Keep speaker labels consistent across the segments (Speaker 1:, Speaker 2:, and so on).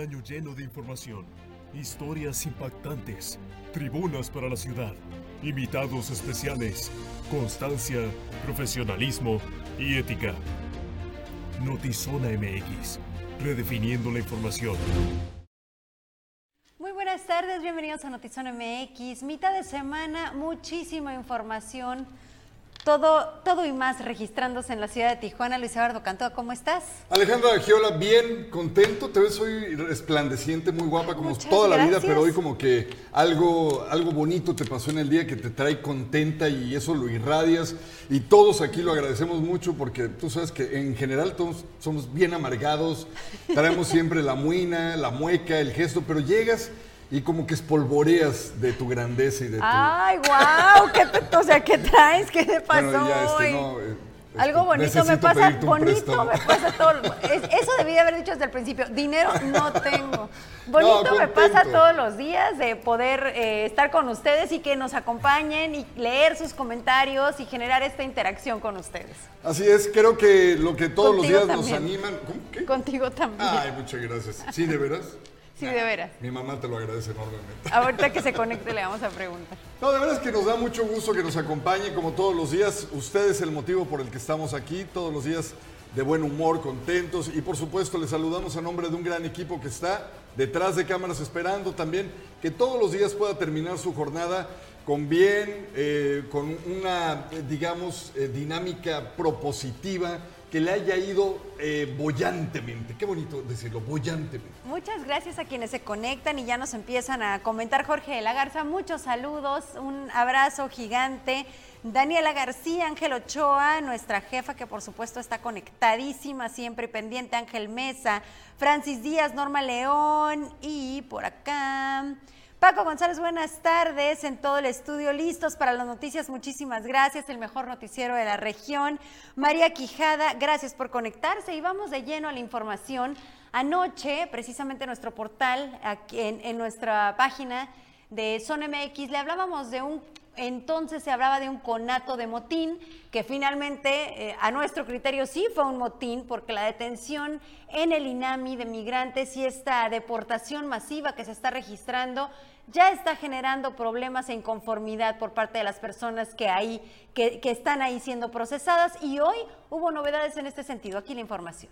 Speaker 1: Año lleno de información, historias impactantes, tribunas para la ciudad, invitados especiales, constancia, profesionalismo y ética. Notizona MX, redefiniendo la información.
Speaker 2: Muy buenas tardes, bienvenidos a Notizona MX. Mitad de semana, muchísima información todo, todo y más registrándose en la ciudad de Tijuana. Luis Eduardo Cantó, ¿cómo estás?
Speaker 3: Alejandra Giola, bien, contento. Te ves hoy resplandeciente, muy guapa, como toda la vida, pero hoy como que algo, algo bonito te pasó en el día que te trae contenta y eso lo irradias. Y todos aquí lo agradecemos mucho porque tú sabes que en general todos somos bien amargados, traemos siempre la muina, la mueca, el gesto, pero llegas y como que espolvoreas de tu grandeza y de tu...
Speaker 2: ¡Ay, guau! ¿Qué te, o sea, ¿qué traes? ¿Qué te pasó
Speaker 3: Bueno, ya, este,
Speaker 2: hoy?
Speaker 3: no, eh,
Speaker 2: Algo
Speaker 3: este,
Speaker 2: bonito me pasa, bonito me pasa todo. es- Eso debí haber dicho desde el principio. Dinero no tengo. Bonito me pasa todos los días de poder eh, estar con ustedes y que nos acompañen y leer sus comentarios y generar esta interacción con ustedes.
Speaker 3: Así es, creo que lo que todos
Speaker 2: Contigo
Speaker 3: los días
Speaker 2: también.
Speaker 3: nos animan... ¿Cómo? ¿Qué?
Speaker 2: Contigo también.
Speaker 3: Ay, muchas gracias. ¿Sí, de veras?
Speaker 2: Sí, de veras.
Speaker 3: Mi mamá te lo agradece enormemente.
Speaker 2: Ahorita que se conecte le vamos a preguntar.
Speaker 3: No, de veras que nos da mucho gusto que nos acompañe como todos los días. Usted es el motivo por el que estamos aquí, todos los días de buen humor, contentos y por supuesto les saludamos a nombre de un gran equipo que está detrás de cámaras esperando también que todos los días pueda terminar su jornada con bien, eh, con una, eh, digamos, eh, dinámica propositiva que le haya ido eh, bollantemente. Qué bonito decirlo, bollantemente.
Speaker 2: Muchas gracias a quienes se conectan y ya nos empiezan a comentar. Jorge de la Garza, muchos saludos, un abrazo gigante. Daniela García, Ángel Ochoa, nuestra jefa que por supuesto está conectadísima siempre pendiente, Ángel Mesa, Francis Díaz, Norma León y por acá. Paco González, buenas tardes en todo el estudio, listos para las noticias, muchísimas gracias, el mejor noticiero de la región. María Quijada, gracias por conectarse y vamos de lleno a la información. Anoche, precisamente en nuestro portal, en, en nuestra página de Son MX, le hablábamos de un, entonces se hablaba de un conato de motín, que finalmente eh, a nuestro criterio sí fue un motín, porque la detención en el INAMI de migrantes y esta deportación masiva que se está registrando ya está generando problemas e inconformidad por parte de las personas que, ahí, que, que están ahí siendo procesadas y hoy hubo novedades en este sentido. Aquí la información.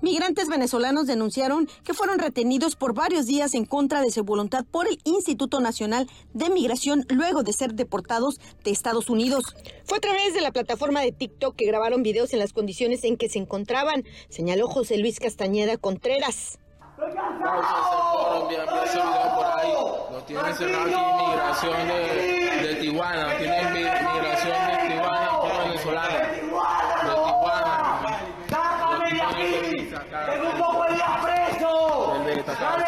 Speaker 4: Migrantes venezolanos denunciaron que fueron retenidos por varios días en contra de su voluntad por el Instituto Nacional de Migración luego de ser deportados de Estados Unidos. Fue a través de la plataforma de TikTok que grabaron videos en las condiciones en que se encontraban, señaló José Luis Castañeda Contreras.
Speaker 5: Colombia, ese video por ahí. Lo tienen cerrado aquí, migración de, de Tijuana. Tienen mi- migración de Tijuana, venezolana. De Tijuana. Lo tienen que sacar. El de destacar.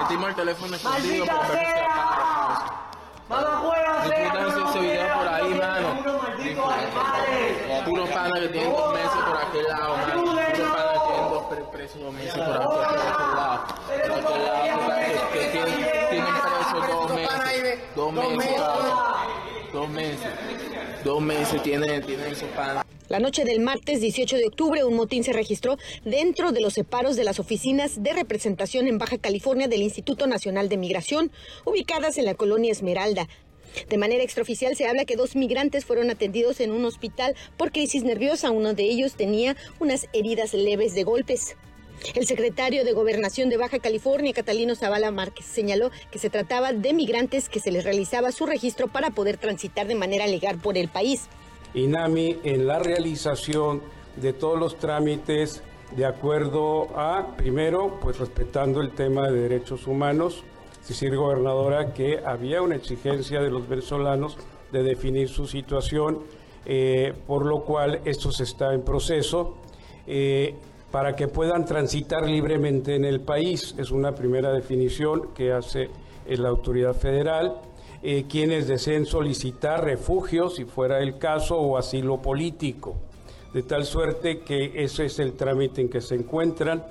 Speaker 5: Metimos el teléfono escondido porque no se apaga. Disfrutan ese, video por ahí, mano. Puros panas que tienen dos meses por aquel lado, mano. Puros panas que tienen dos pre-
Speaker 4: La noche del martes 18 de octubre, un motín se registró dentro de los separos de las oficinas de representación en Baja California del Instituto Nacional de Migración, ubicadas en la colonia Esmeralda. De manera extraoficial se habla que dos migrantes fueron atendidos en un hospital por crisis nerviosa. Uno de ellos tenía unas heridas leves de golpes. El secretario de Gobernación de Baja California, Catalino Zavala Márquez, señaló que se trataba de migrantes que se les realizaba su registro para poder transitar de manera legal por el país.
Speaker 6: INAMI en la realización de todos los trámites de acuerdo a, primero, pues respetando el tema de derechos humanos, es decir, gobernadora, que había una exigencia de los venezolanos de definir su situación, eh, por lo cual esto se está en proceso. eh, para que puedan transitar libremente en el país. Es una primera definición que hace eh, la autoridad federal. Eh, quienes deseen solicitar refugio, si fuera el caso, o asilo político. de tal suerte que ese es el trámite en que se encuentran.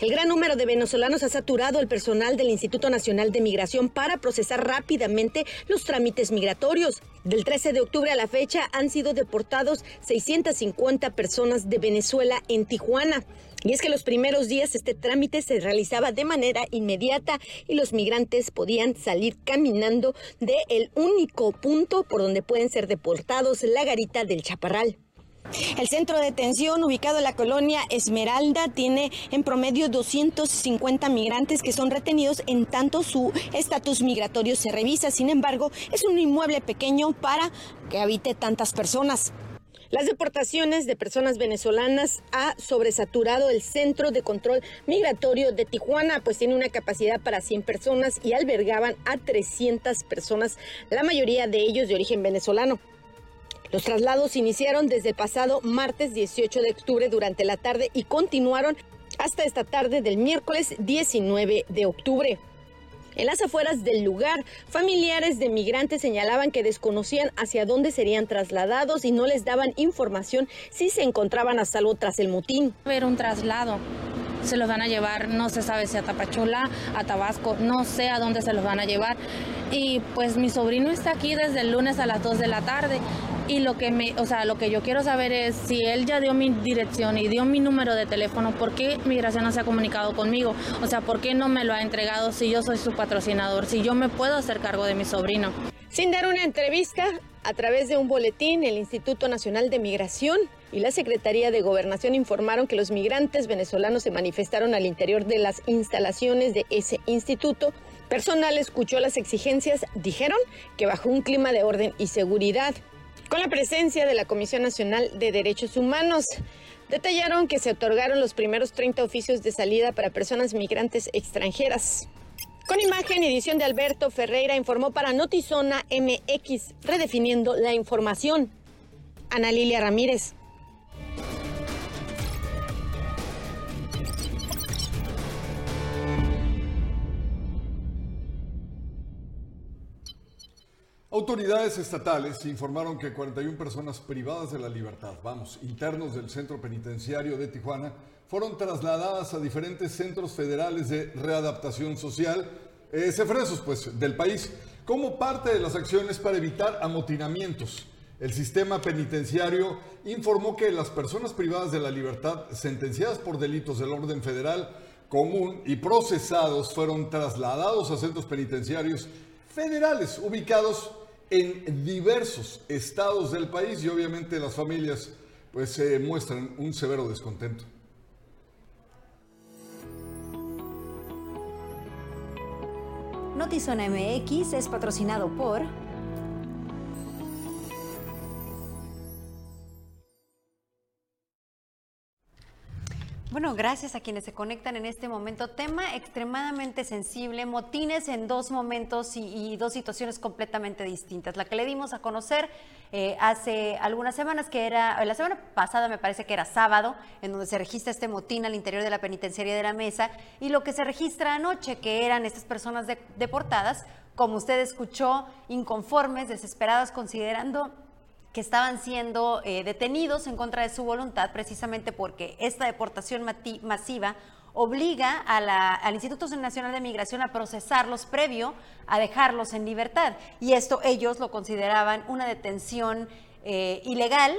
Speaker 4: El gran número de venezolanos ha saturado el personal del Instituto Nacional de Migración para procesar rápidamente los trámites migratorios. Del 13 de octubre a la fecha han sido deportados 650 personas de Venezuela en Tijuana. Y es que los primeros días este trámite se realizaba de manera inmediata y los migrantes podían salir caminando de el único punto por donde pueden ser deportados, la garita del Chaparral. El centro de detención ubicado en la colonia Esmeralda tiene en promedio 250 migrantes que son retenidos en tanto su estatus migratorio se revisa. Sin embargo, es un inmueble pequeño para que habite tantas personas. Las deportaciones de personas venezolanas ha sobresaturado el Centro de Control Migratorio de Tijuana, pues tiene una capacidad para 100 personas y albergaban a 300 personas, la mayoría de ellos de origen venezolano. Los traslados iniciaron desde el pasado martes 18 de octubre durante la tarde y continuaron hasta esta tarde del miércoles 19 de octubre. En las afueras del lugar, familiares de migrantes señalaban que desconocían hacia dónde serían trasladados y no les daban información si se encontraban a salvo tras el motín.
Speaker 7: Ver un traslado se los van a llevar, no se sabe si a Tapachula, a Tabasco, no sé a dónde se los van a llevar. Y pues mi sobrino está aquí desde el lunes a las 2 de la tarde y lo que me, o sea, lo que yo quiero saber es si él ya dio mi dirección y dio mi número de teléfono, ¿por qué Migración no se ha comunicado conmigo? O sea, ¿por qué no me lo ha entregado si yo soy su patrocinador, si yo me puedo hacer cargo de mi sobrino?
Speaker 4: Sin dar una entrevista, a través de un boletín, el Instituto Nacional de Migración y la Secretaría de Gobernación informaron que los migrantes venezolanos se manifestaron al interior de las instalaciones de ese instituto. Personal escuchó las exigencias, dijeron que bajo un clima de orden y seguridad con la presencia de la Comisión Nacional de Derechos Humanos. Detallaron que se otorgaron los primeros 30 oficios de salida para personas migrantes extranjeras. Con imagen y edición de Alberto Ferreira informó para Notizona MX, redefiniendo la información. Ana Lilia Ramírez.
Speaker 3: Autoridades estatales informaron que 41 personas privadas de la libertad, vamos, internos del centro penitenciario de Tijuana, fueron trasladadas a diferentes centros federales de readaptación social, eh, cefresos pues, del país, como parte de las acciones para evitar amotinamientos. El sistema penitenciario informó que las personas privadas de la libertad sentenciadas por delitos del orden federal común y procesados fueron trasladados a centros penitenciarios federales ubicados en diversos estados del país y obviamente las familias pues se muestran un severo descontento.
Speaker 2: Notizona MX es patrocinado por Bueno, gracias a quienes se conectan en este momento. Tema extremadamente sensible, motines en dos momentos y, dos situaciones completamente distintas. La que le dimos a conocer eh, hace algunas semanas, que era, la semana pasada me parece que era sábado, en donde se registra este motín al interior de la penitenciaria de la mesa, y lo que se registra anoche, que eran estas personas deportadas, como usted escuchó, inconformes, desesperadas, considerando que estaban siendo eh, detenidos en contra de su voluntad, precisamente porque esta deportación masiva obliga al Instituto Nacional de Migración a procesarlos previo a dejarlos en libertad. Y esto ellos lo consideraban una detención eh, ilegal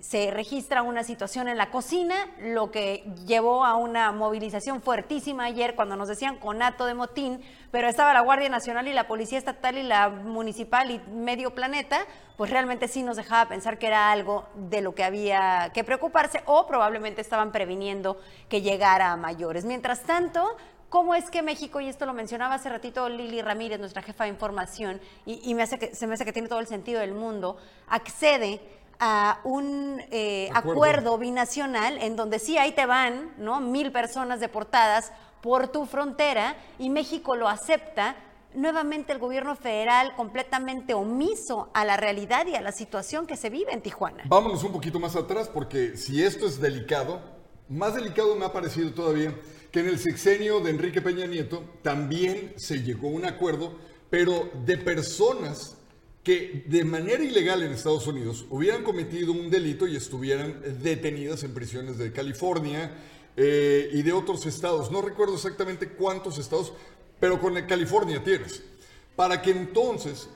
Speaker 2: se registra una situación en la cocina, lo que llevó a una movilización fuertísima ayer cuando nos decían conato de motín, pero estaba la Guardia Nacional y la Policía Estatal y la Municipal y medio planeta, pues realmente sí nos dejaba pensar que era algo de lo que había que preocuparse o probablemente estaban previniendo que llegara a mayores. Mientras tanto, ¿Cómo es que México, y esto lo mencionaba hace ratito Lili Ramírez, nuestra jefa de información, y, me hace que, se me hace que tiene todo el sentido del mundo, accede a un eh, acuerdo. binacional en donde sí ahí te van, ¿no? Mil personas deportadas por tu frontera y México lo acepta. Nuevamente el gobierno federal completamente omiso a la realidad y a la situación que se vive en Tijuana.
Speaker 3: Vámonos un poquito más atrás porque si esto es delicado, más delicado me ha parecido todavía que en el sexenio de Enrique Peña Nieto también se llegó a un acuerdo, pero de personas que de manera ilegal en Estados Unidos hubieran cometido un delito y estuvieran detenidas en prisiones de California eh, y de otros estados. No recuerdo exactamente cuántos estados, pero con California tienes. Para que entonces,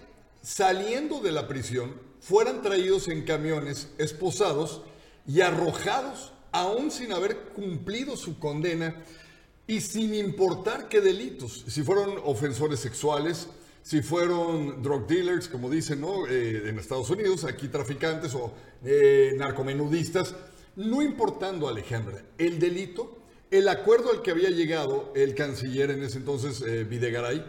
Speaker 3: saliendo de la prisión, fueran traídos en camiones esposados y arrojados, aún sin haber cumplido su condena y sin importar qué delitos, si fueron ofensores sexuales, si fueron drug dealers, como dicen. Eh, en Estados Unidos, aquí traficantes o eh, narcomenudistas, no importando, Alejandra, el delito, el acuerdo al que había llegado el canciller en ese entonces, eh, Videgaray,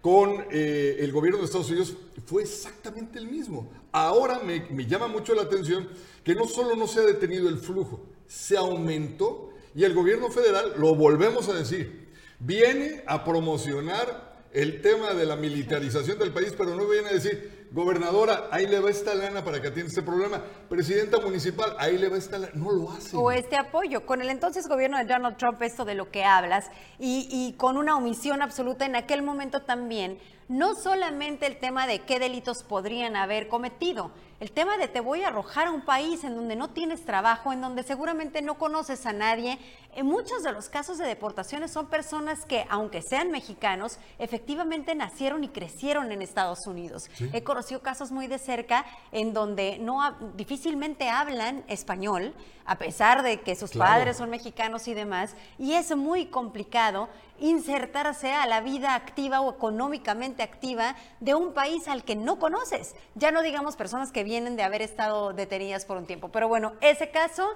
Speaker 3: con eh, el gobierno de Estados Unidos fue exactamente el mismo. Ahora me llama mucho la atención que no solo no se ha detenido el flujo, se aumentó y el gobierno federal, lo volvemos a decir, viene a promocionar el tema de la militarización del país, pero no viene a decir, gobernadora, ahí le va esta lana para que atienda este problema, presidenta municipal, ahí le va esta lana, no lo hace.
Speaker 2: O este apoyo, con el entonces gobierno de Donald Trump, esto de lo que hablas, y, y con una omisión absoluta en aquel momento también, no solamente el tema de qué delitos podrían haber cometido, el tema de te voy a arrojar a un país en donde no tienes trabajo, en donde seguramente no conoces a nadie. En muchos de los casos de deportaciones son personas que, aunque sean mexicanos, efectivamente nacieron y crecieron en Estados Unidos. He conocido casos muy de cerca en donde no difícilmente hablan español, a pesar de que sus
Speaker 3: Claro.
Speaker 2: padres son mexicanos y demás, y es muy complicado insertarse a la vida activa o económicamente activa de un país al que no conoces. Ya no digamos personas que vienen de haber estado detenidas por un tiempo. Pero bueno, ese caso,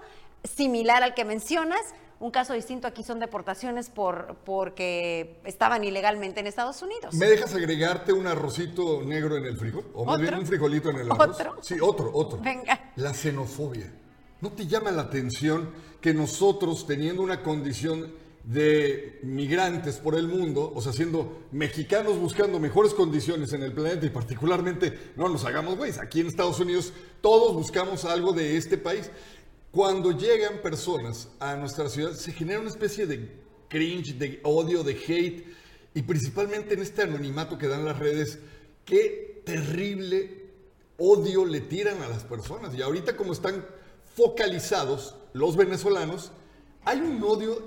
Speaker 2: similar al que mencionas, un caso distinto aquí son deportaciones por, porque estaban ilegalmente en Estados Unidos.
Speaker 3: ¿Me dejas agregarte un arrocito negro en el frijol? O más
Speaker 2: ¿Otro?
Speaker 3: bien un frijolito en el arroz.
Speaker 2: ¿Otro?
Speaker 3: Sí, otro, otro.
Speaker 2: Venga.
Speaker 3: La xenofobia. ¿No te llama la atención que nosotros, teniendo una condición de migrantes por el mundo, o sea, siendo mexicanos buscando mejores condiciones en el planeta y particularmente, no nos hagamos güeyes, aquí en Estados Unidos todos buscamos algo de este país. Cuando llegan personas a nuestra ciudad, se genera una especie de cringe, de odio, de hate, y principalmente en este anonimato que dan las redes, qué terrible odio le tiran a las personas. Y ahorita como están focalizados los venezolanos, hay un odio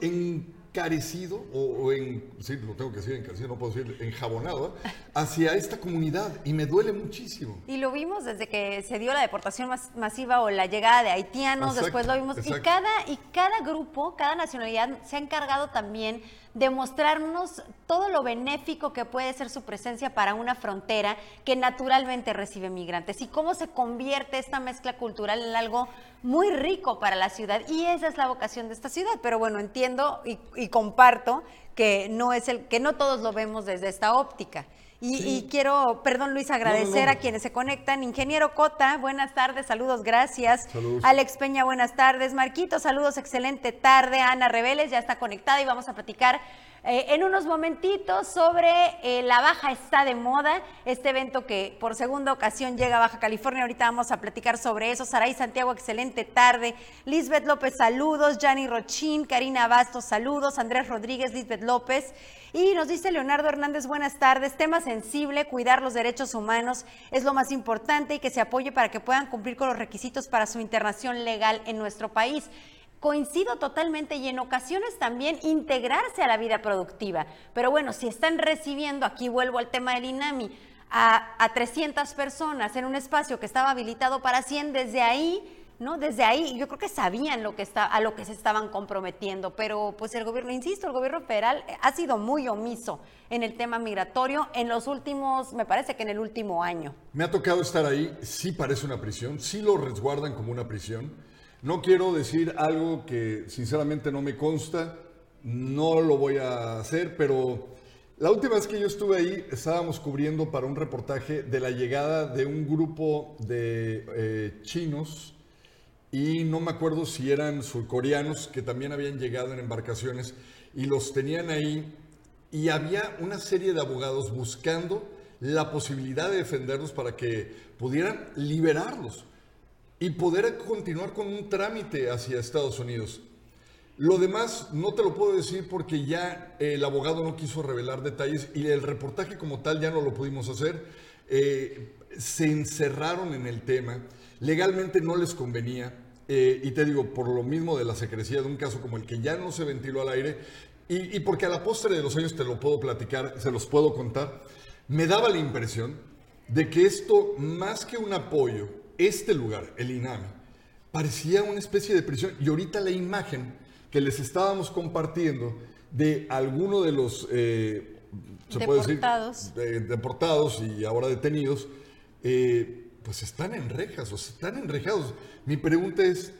Speaker 3: encarecido, o, o en, sí, lo tengo que decir encarecido, no puedo decir enjabonado, ¿eh? hacia esta comunidad. Y me duele muchísimo.
Speaker 2: Y lo vimos desde que se dio la deportación mas- masiva o la llegada de haitianos,
Speaker 3: Exacto,
Speaker 2: después lo vimos. Y
Speaker 3: exacto.
Speaker 2: cada, y cada grupo, cada nacionalidad se ha encargado también de mostrarnos todo lo benéfico que puede ser su presencia para una frontera que naturalmente recibe migrantes y cómo se convierte esta mezcla cultural en algo muy rico para la ciudad. Y esa es la vocación de esta ciudad. Pero bueno, entiendo y, y comparto que no es el que no todos lo vemos desde esta óptica. Y, y quiero, perdón Luis, agradecer
Speaker 3: no.
Speaker 2: a quienes se conectan. Ingeniero Cota, buenas tardes, saludos, gracias.
Speaker 3: Saludos.
Speaker 2: Alex Peña, buenas tardes. Marquito, saludos, excelente tarde. Ana Reveles ya está conectada y vamos a platicar eh, en unos momentitos sobre eh, la Baja está de moda, este evento que por segunda ocasión llega a Baja California. Ahorita vamos a platicar sobre eso. Saray Santiago, excelente tarde. Lisbeth López, saludos. Gianni Rochín, Karina Bastos, saludos. Andrés Rodríguez, Lisbeth López. Y nos dice Leonardo Hernández, buenas tardes. Tema sensible, cuidar los derechos humanos es lo más importante y que se apoye para que puedan cumplir con los requisitos para su internación legal en nuestro país. Coincido totalmente y en ocasiones también integrarse a la vida productiva. Pero bueno, si están recibiendo, aquí vuelvo al tema del INAMI, a, a 300 personas en un espacio que estaba habilitado para 100, desde ahí ¿no? Desde ahí yo creo que sabían lo que está, a lo que se estaban comprometiendo, pero pues el gobierno, insisto, el gobierno federal ha sido muy omiso en el tema migratorio en los últimos, me parece que en el último año.
Speaker 3: Me ha tocado estar ahí, sí parece una prisión, sí lo resguardan como una prisión. No quiero decir algo que sinceramente no me consta, no lo voy a hacer, pero la última vez que yo estuve ahí estábamos cubriendo para un reportaje de la llegada de un grupo de eh, chinos y no me acuerdo si eran surcoreanos que también habían llegado en embarcaciones y los tenían ahí y había una serie de abogados buscando la posibilidad de defenderlos para que pudieran liberarlos y poder continuar con un trámite hacia Estados Unidos. Lo demás no te lo puedo decir porque ya el abogado no quiso revelar detalles y el reportaje como tal ya no lo pudimos hacer. Eh, se encerraron en el tema, legalmente no les convenía, eh, y te digo, por lo mismo de la secrecía de un caso como el que ya no se ventiló al aire, y, y porque a la postre de los años te lo puedo platicar, se los puedo contar, me daba la impresión de que esto, más que un apoyo, este lugar, el INAMI, parecía una especie de prisión. Y ahorita la imagen que les estábamos compartiendo de alguno de los, eh, se puede decir,
Speaker 2: Deportados.
Speaker 3: de- deportados y ahora detenidos, eh, pues están en rejas, o sea, están enrejados. Mi pregunta es,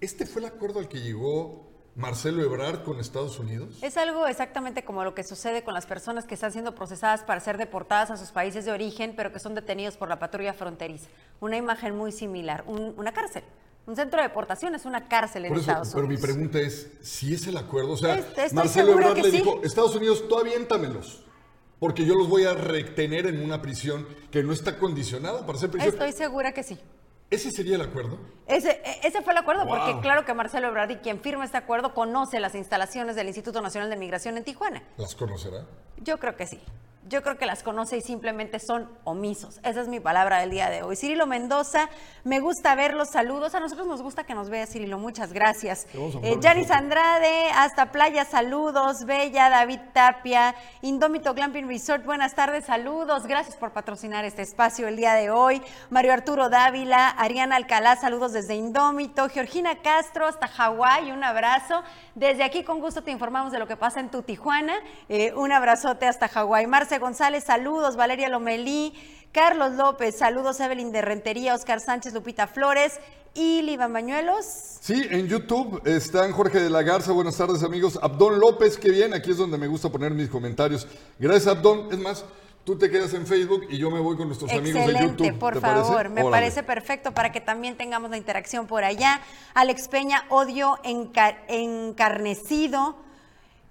Speaker 3: ¿este fue el acuerdo al que llegó Marcelo Ebrard con Estados Unidos?
Speaker 2: Es algo exactamente como lo que sucede con las personas que están siendo procesadas para ser deportadas a sus países de origen, pero que son detenidos por la patrulla fronteriza. Una imagen muy similar, un- una cárcel. Un centro de deportación es una cárcel en
Speaker 3: eso,
Speaker 2: Estados
Speaker 3: pero mi
Speaker 2: Unidos.
Speaker 3: pregunta es, si es el acuerdo, o sea, Marcelo Ebrard le
Speaker 2: sí.
Speaker 3: dijo, Estados Unidos, tú aviéntamelos, porque yo los voy a retener en una prisión que no está condicionada para ser prisión.
Speaker 2: Estoy segura que sí.
Speaker 3: ¿Ese sería el acuerdo?
Speaker 2: Ese, ese fue el acuerdo,
Speaker 3: Wow.
Speaker 2: porque claro que Marcelo Ebrard, y quien firma este acuerdo, conoce las instalaciones del Instituto Nacional de Migración en Tijuana.
Speaker 3: ¿Las conocerá?
Speaker 2: Yo creo que sí. Yo creo que las conoce y simplemente son omisos. Esa es mi palabra del día de hoy. Cirilo Mendoza, me gusta ver los saludos. A nosotros nos gusta que nos vea Cirilo. Muchas gracias. Eh, Yanis
Speaker 3: foto.
Speaker 2: Andrade, hasta Playa, saludos. Bella, David Tapia, Indómito Glamping Resort, buenas tardes, saludos. Gracias por patrocinar este espacio el día de hoy. Mario Arturo Dávila, Ariana Alcalá, saludos desde Indómito. Georgina Castro, hasta Hawái, un abrazo. Desde aquí, con gusto, te informamos de lo que pasa en tu Tijuana. Eh, un abrazote hasta Hawái. Marce González, saludos. Valeria Lomelí. Carlos López, saludos. Evelyn de Rentería, Oscar Sánchez, Lupita Flores y Liban Bañuelos.
Speaker 3: Sí, en YouTube están Jorge de la Garza, buenas tardes amigos. Abdón López, que bien, aquí es donde me gusta poner mis comentarios. Gracias Abdón, es más, tú te quedas en Facebook y yo me voy con nuestros amigos de
Speaker 2: Excelente,
Speaker 3: YouTube.
Speaker 2: por
Speaker 3: ¿te parece?
Speaker 2: favor, me
Speaker 3: Órale.
Speaker 2: parece perfecto para que también tengamos la interacción por allá. Alex Peña, odio enca- encarnecido.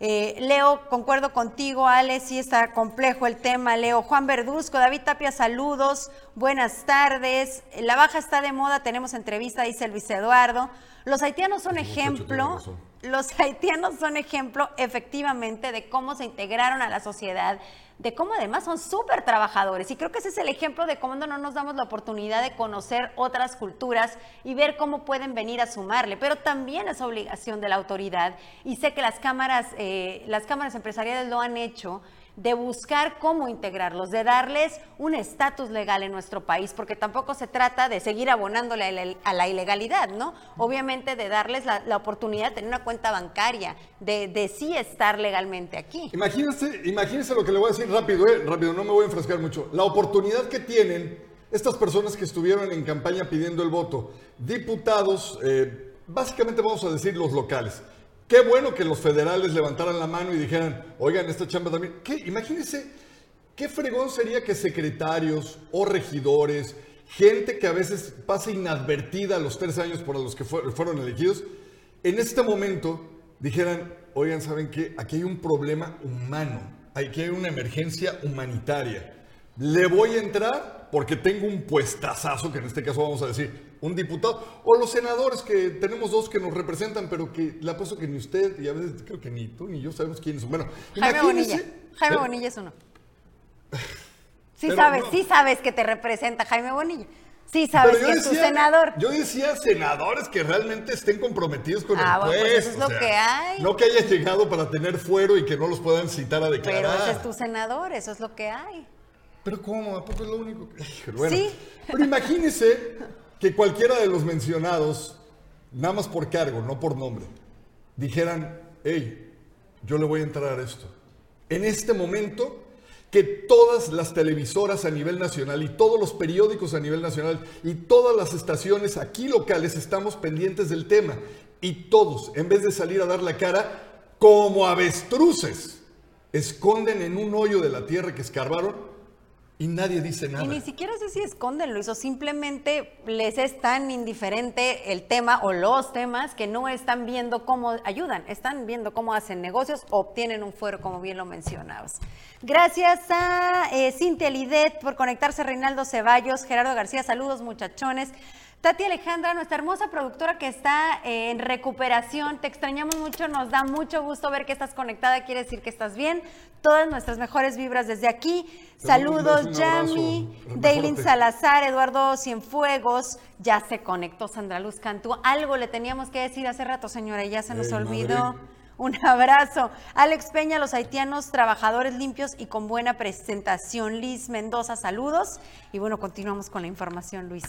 Speaker 2: Eh, Leo, concuerdo contigo, Ale, sí está complejo el tema. Leo, Juan Verduzco, David Tapia, saludos, buenas tardes. La baja está de moda, tenemos entrevista, dice Luis Eduardo. Los haitianos son ejemplo, los haitianos son ejemplo efectivamente de cómo se integraron a la sociedad, de cómo además son súper trabajadores. Y creo que ese es el ejemplo de cómo no nos damos la oportunidad de conocer otras culturas y ver cómo pueden venir a sumarle. Pero también es obligación de la autoridad, y sé que las cámaras, eh, las cámaras empresariales lo han hecho, de buscar cómo integrarlos, de darles un estatus legal en nuestro país, porque tampoco se trata de seguir abonándole a la, ilegalidad, ¿no? Obviamente de darles la, oportunidad de tener una cuenta bancaria, de, sí estar legalmente aquí.
Speaker 3: Imagínense, imagínense lo que le voy a decir rápido, eh, rápido, no me voy a enfrascar mucho. La oportunidad que tienen estas personas que estuvieron en campaña pidiendo el voto, diputados, eh, básicamente vamos a decir los locales. Qué bueno que los federales levantaran la mano y dijeran, oigan, esta chamba también. ¿Qué? Imagínense, qué fregón sería que secretarios o regidores, gente que a veces pasa inadvertida los tres años por los que fue- fueron elegidos, en este momento dijeran, oigan, ¿saben qué? Aquí hay un problema humano, aquí hay una emergencia humanitaria. Le voy a entrar porque tengo un puestazazo, que en este caso vamos a decir, un diputado, o los senadores, que tenemos dos que nos representan, pero que le apuesto que ni usted, y a veces creo que ni tú ni yo sabemos quiénes son. Bueno,
Speaker 2: Jaime Bonilla. Jaime
Speaker 3: ¿Eh?
Speaker 2: Bonilla es uno. Sí
Speaker 3: Pero
Speaker 2: sabes,
Speaker 3: no.
Speaker 2: sí sabes que te representa Jaime Bonilla. Sí sabes que es tu senador.
Speaker 3: Yo decía senadores que realmente estén comprometidos con
Speaker 2: Ah,
Speaker 3: el
Speaker 2: bueno, pues eso es lo que hay.
Speaker 3: No que haya llegado para tener fuero y que no los puedan citar a declarar.
Speaker 2: Pero ese es tu senador, eso es lo que hay.
Speaker 3: Pero ¿cómo? ¿A poco es lo único? que- Bueno,
Speaker 2: Sí.
Speaker 3: Pero imagínese que cualquiera de los mencionados, nada más por cargo, no por nombre, dijeran, hey, yo le voy a entrar a esto. En este momento, que todas las televisoras a nivel nacional y todos los periódicos a nivel nacional y todas las estaciones aquí locales estamos pendientes del tema. Y todos, en vez de salir a dar la cara, como avestruces, esconden en un hoyo de la tierra que escarbaron y nadie dice nada.
Speaker 2: Y ni siquiera sé si esconden, Luis, o simplemente les es tan indiferente el tema o los temas que no están viendo cómo ayudan, están viendo cómo hacen negocios o obtienen un fuero, como bien lo mencionabas. Gracias a eh, Cintia Lidet por conectarse, Reinaldo Ceballos, Gerardo García, saludos muchachones. Tati Alejandra, nuestra hermosa productora que está eh, en recuperación, te extrañamos mucho, nos da mucho gusto ver que estás conectada, quiere decir que estás bien. Todas nuestras mejores vibras desde aquí. Saludos, Yami, Daylin Salazar, Eduardo Cienfuegos, ya se conectó Sandra Luz Cantú. Algo le teníamos que decir hace rato, señora, y ya se nos olvidó. Un abrazo. Alex Peña, los haitianos, trabajadores limpios y con buena presentación. Liz Mendoza, saludos. Y bueno, continuamos con la información, Luis.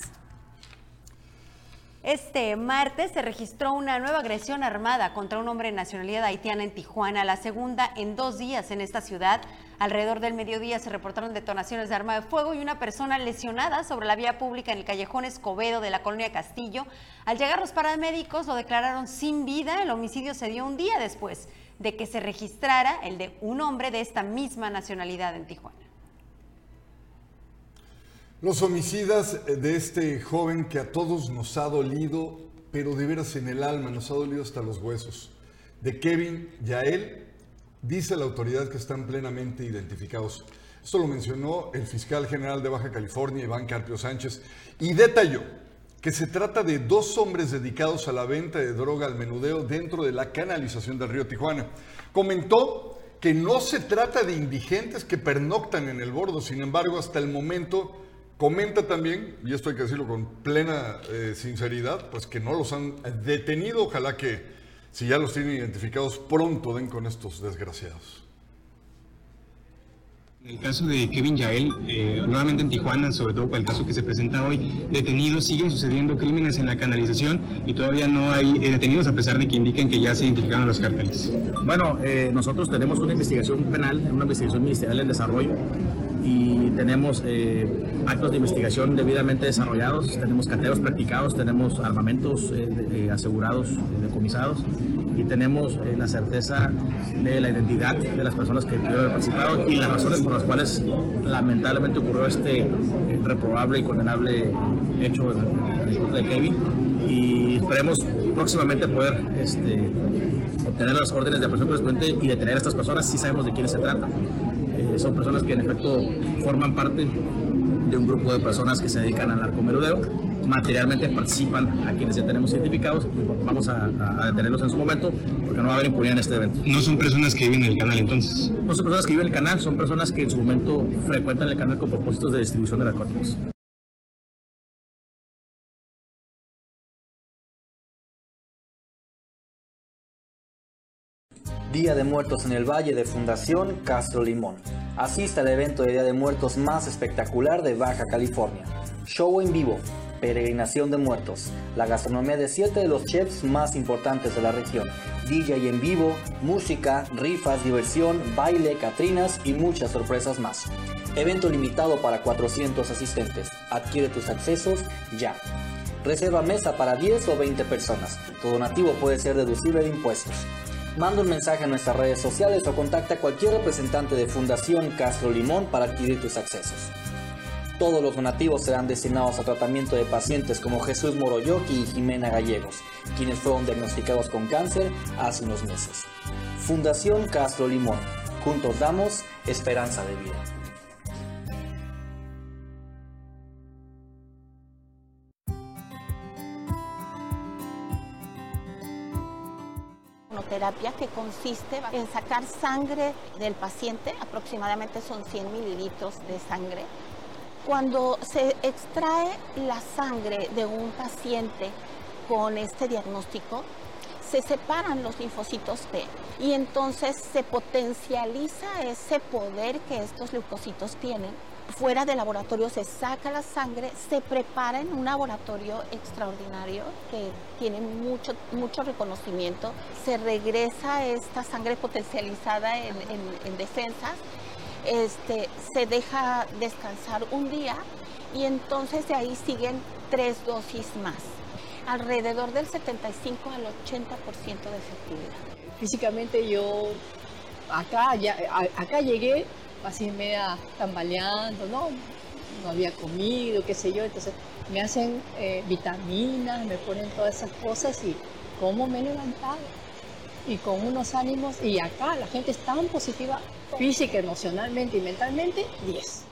Speaker 2: Este martes se registró una nueva agresión armada contra un hombre de nacionalidad haitiana en Tijuana, la segunda en dos días en esta ciudad. Alrededor del mediodía se reportaron detonaciones de arma de fuego y una persona lesionada sobre la vía pública en el callejón Escobedo de la colonia Castillo. Al llegar los paramédicos lo declararon sin vida. El homicidio se dio un día después de que se registrara el de un hombre de esta misma nacionalidad en Tijuana.
Speaker 3: Los homicidas de este joven que a todos nos ha dolido, pero de veras en el alma, nos ha dolido hasta los huesos, de Kevin Yael, dice la autoridad que están plenamente identificados. Esto lo mencionó el fiscal general de Baja California, Iván Carpio Sánchez, y detalló que se trata de dos hombres dedicados a la venta de droga al menudeo dentro de la canalización del río Tijuana. Comentó que no se trata de indigentes que pernoctan en el bordo, sin embargo, hasta el momento Comenta también, y esto hay que decirlo con plena eh, sinceridad, pues que no los han detenido. Ojalá que si ya los tienen identificados pronto den con estos desgraciados.
Speaker 8: En el caso de Kevin Yael, eh, nuevamente en Tijuana, sobre todo por el caso que se presenta hoy, detenidos, siguen sucediendo crímenes en la canalización y todavía no hay eh, detenidos a pesar de que indiquen que ya se identificaron los cárteles.
Speaker 9: Bueno, nosotros tenemos una investigación penal, una investigación ministerial en desarrollo y tenemos eh, actos de investigación debidamente desarrollados, tenemos cateos practicados, tenemos armamentos eh, eh, asegurados, decomisados y tenemos la certeza de la identidad de las personas que pudieron haber participado y las razones por las cuales lamentablemente ocurrió este reprobable y condenable hecho de Kevin y esperemos próximamente poder este, obtener las órdenes de aprehensión correspondiente y detener a estas personas si sabemos de quiénes se trata. Eh, son personas que en efecto forman parte de un grupo de personas que se dedican al narcomerudeo, materialmente participan a quienes ya tenemos identificados, vamos a, detenerlos en su momento porque no va a haber impunidad en este evento.
Speaker 8: ¿No son personas que viven en el canal entonces?
Speaker 9: No son personas que viven en el canal, son personas que en su momento frecuentan el canal con propósitos de distribución de narcóticos.
Speaker 10: Día de Muertos en el Valle de Fundación Castro Limón. Asista al evento de Día de Muertos más espectacular de Baja California. Show en vivo, peregrinación de muertos, la gastronomía de siete de los chefs más importantes de la región, DJ en vivo, música, rifas, diversión, baile, catrinas y muchas sorpresas más. Evento limitado para 400 asistentes. Adquiere tus accesos ya. Reserva mesa para 10 o 20 personas. Tu donativo puede ser deducible de impuestos. Manda un mensaje a nuestras redes sociales o contacta a cualquier representante de Fundación Castro Limón para adquirir tus accesos. Todos los donativos serán destinados a tratamiento de pacientes como Jesús Moroyoki y Jimena Gallegos, quienes fueron diagnosticados con cáncer hace unos meses. Fundación Castro Limón. Juntos damos esperanza de vida.
Speaker 11: Que consiste en sacar sangre del paciente, aproximadamente son 100 mililitros de sangre. Cuando se extrae la sangre de un paciente con este diagnóstico, se separan los linfocitos T y entonces se potencializa ese poder que estos leucocitos tienen fuera del laboratorio se saca la sangre, se prepara en un laboratorio extraordinario que tiene mucho, mucho reconocimiento, se regresa esta sangre potencializada en, defensas, este, se deja descansar un día y entonces de ahí siguen tres dosis más, alrededor del 75 al 80% de efectividad.
Speaker 12: Físicamente yo acá, ya, acá llegué así media tambaleando, ¿no? No había comido, qué sé yo, entonces me hacen eh, vitaminas, me ponen todas esas cosas y cómo me he levantado y con unos ánimos y acá la gente es tan positiva física, emocionalmente y mentalmente, 10.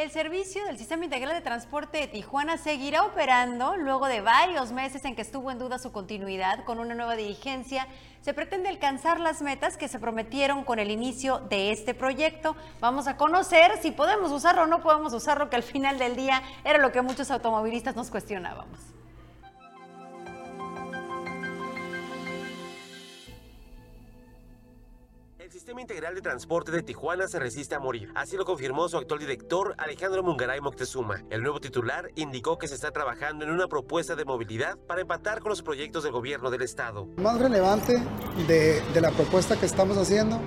Speaker 2: El servicio del Sistema Integral de Transporte de Tijuana seguirá operando luego de varios meses en que estuvo en duda su continuidad con una nueva dirigencia. Se pretende alcanzar las metas que se prometieron con el inicio de este proyecto. Vamos a conocer si podemos usarlo o no podemos usarlo, que al final del día era lo que muchos automovilistas nos cuestionábamos.
Speaker 13: Sistema Integral de Transporte de Tijuana se resiste a morir. Así lo confirmó su actual director, Alejandro Mungaray Moctezuma. El nuevo titular indicó que se está trabajando en una propuesta de movilidad para empatar con los proyectos del gobierno del Estado.
Speaker 14: Lo más relevante de, de la propuesta que estamos haciendo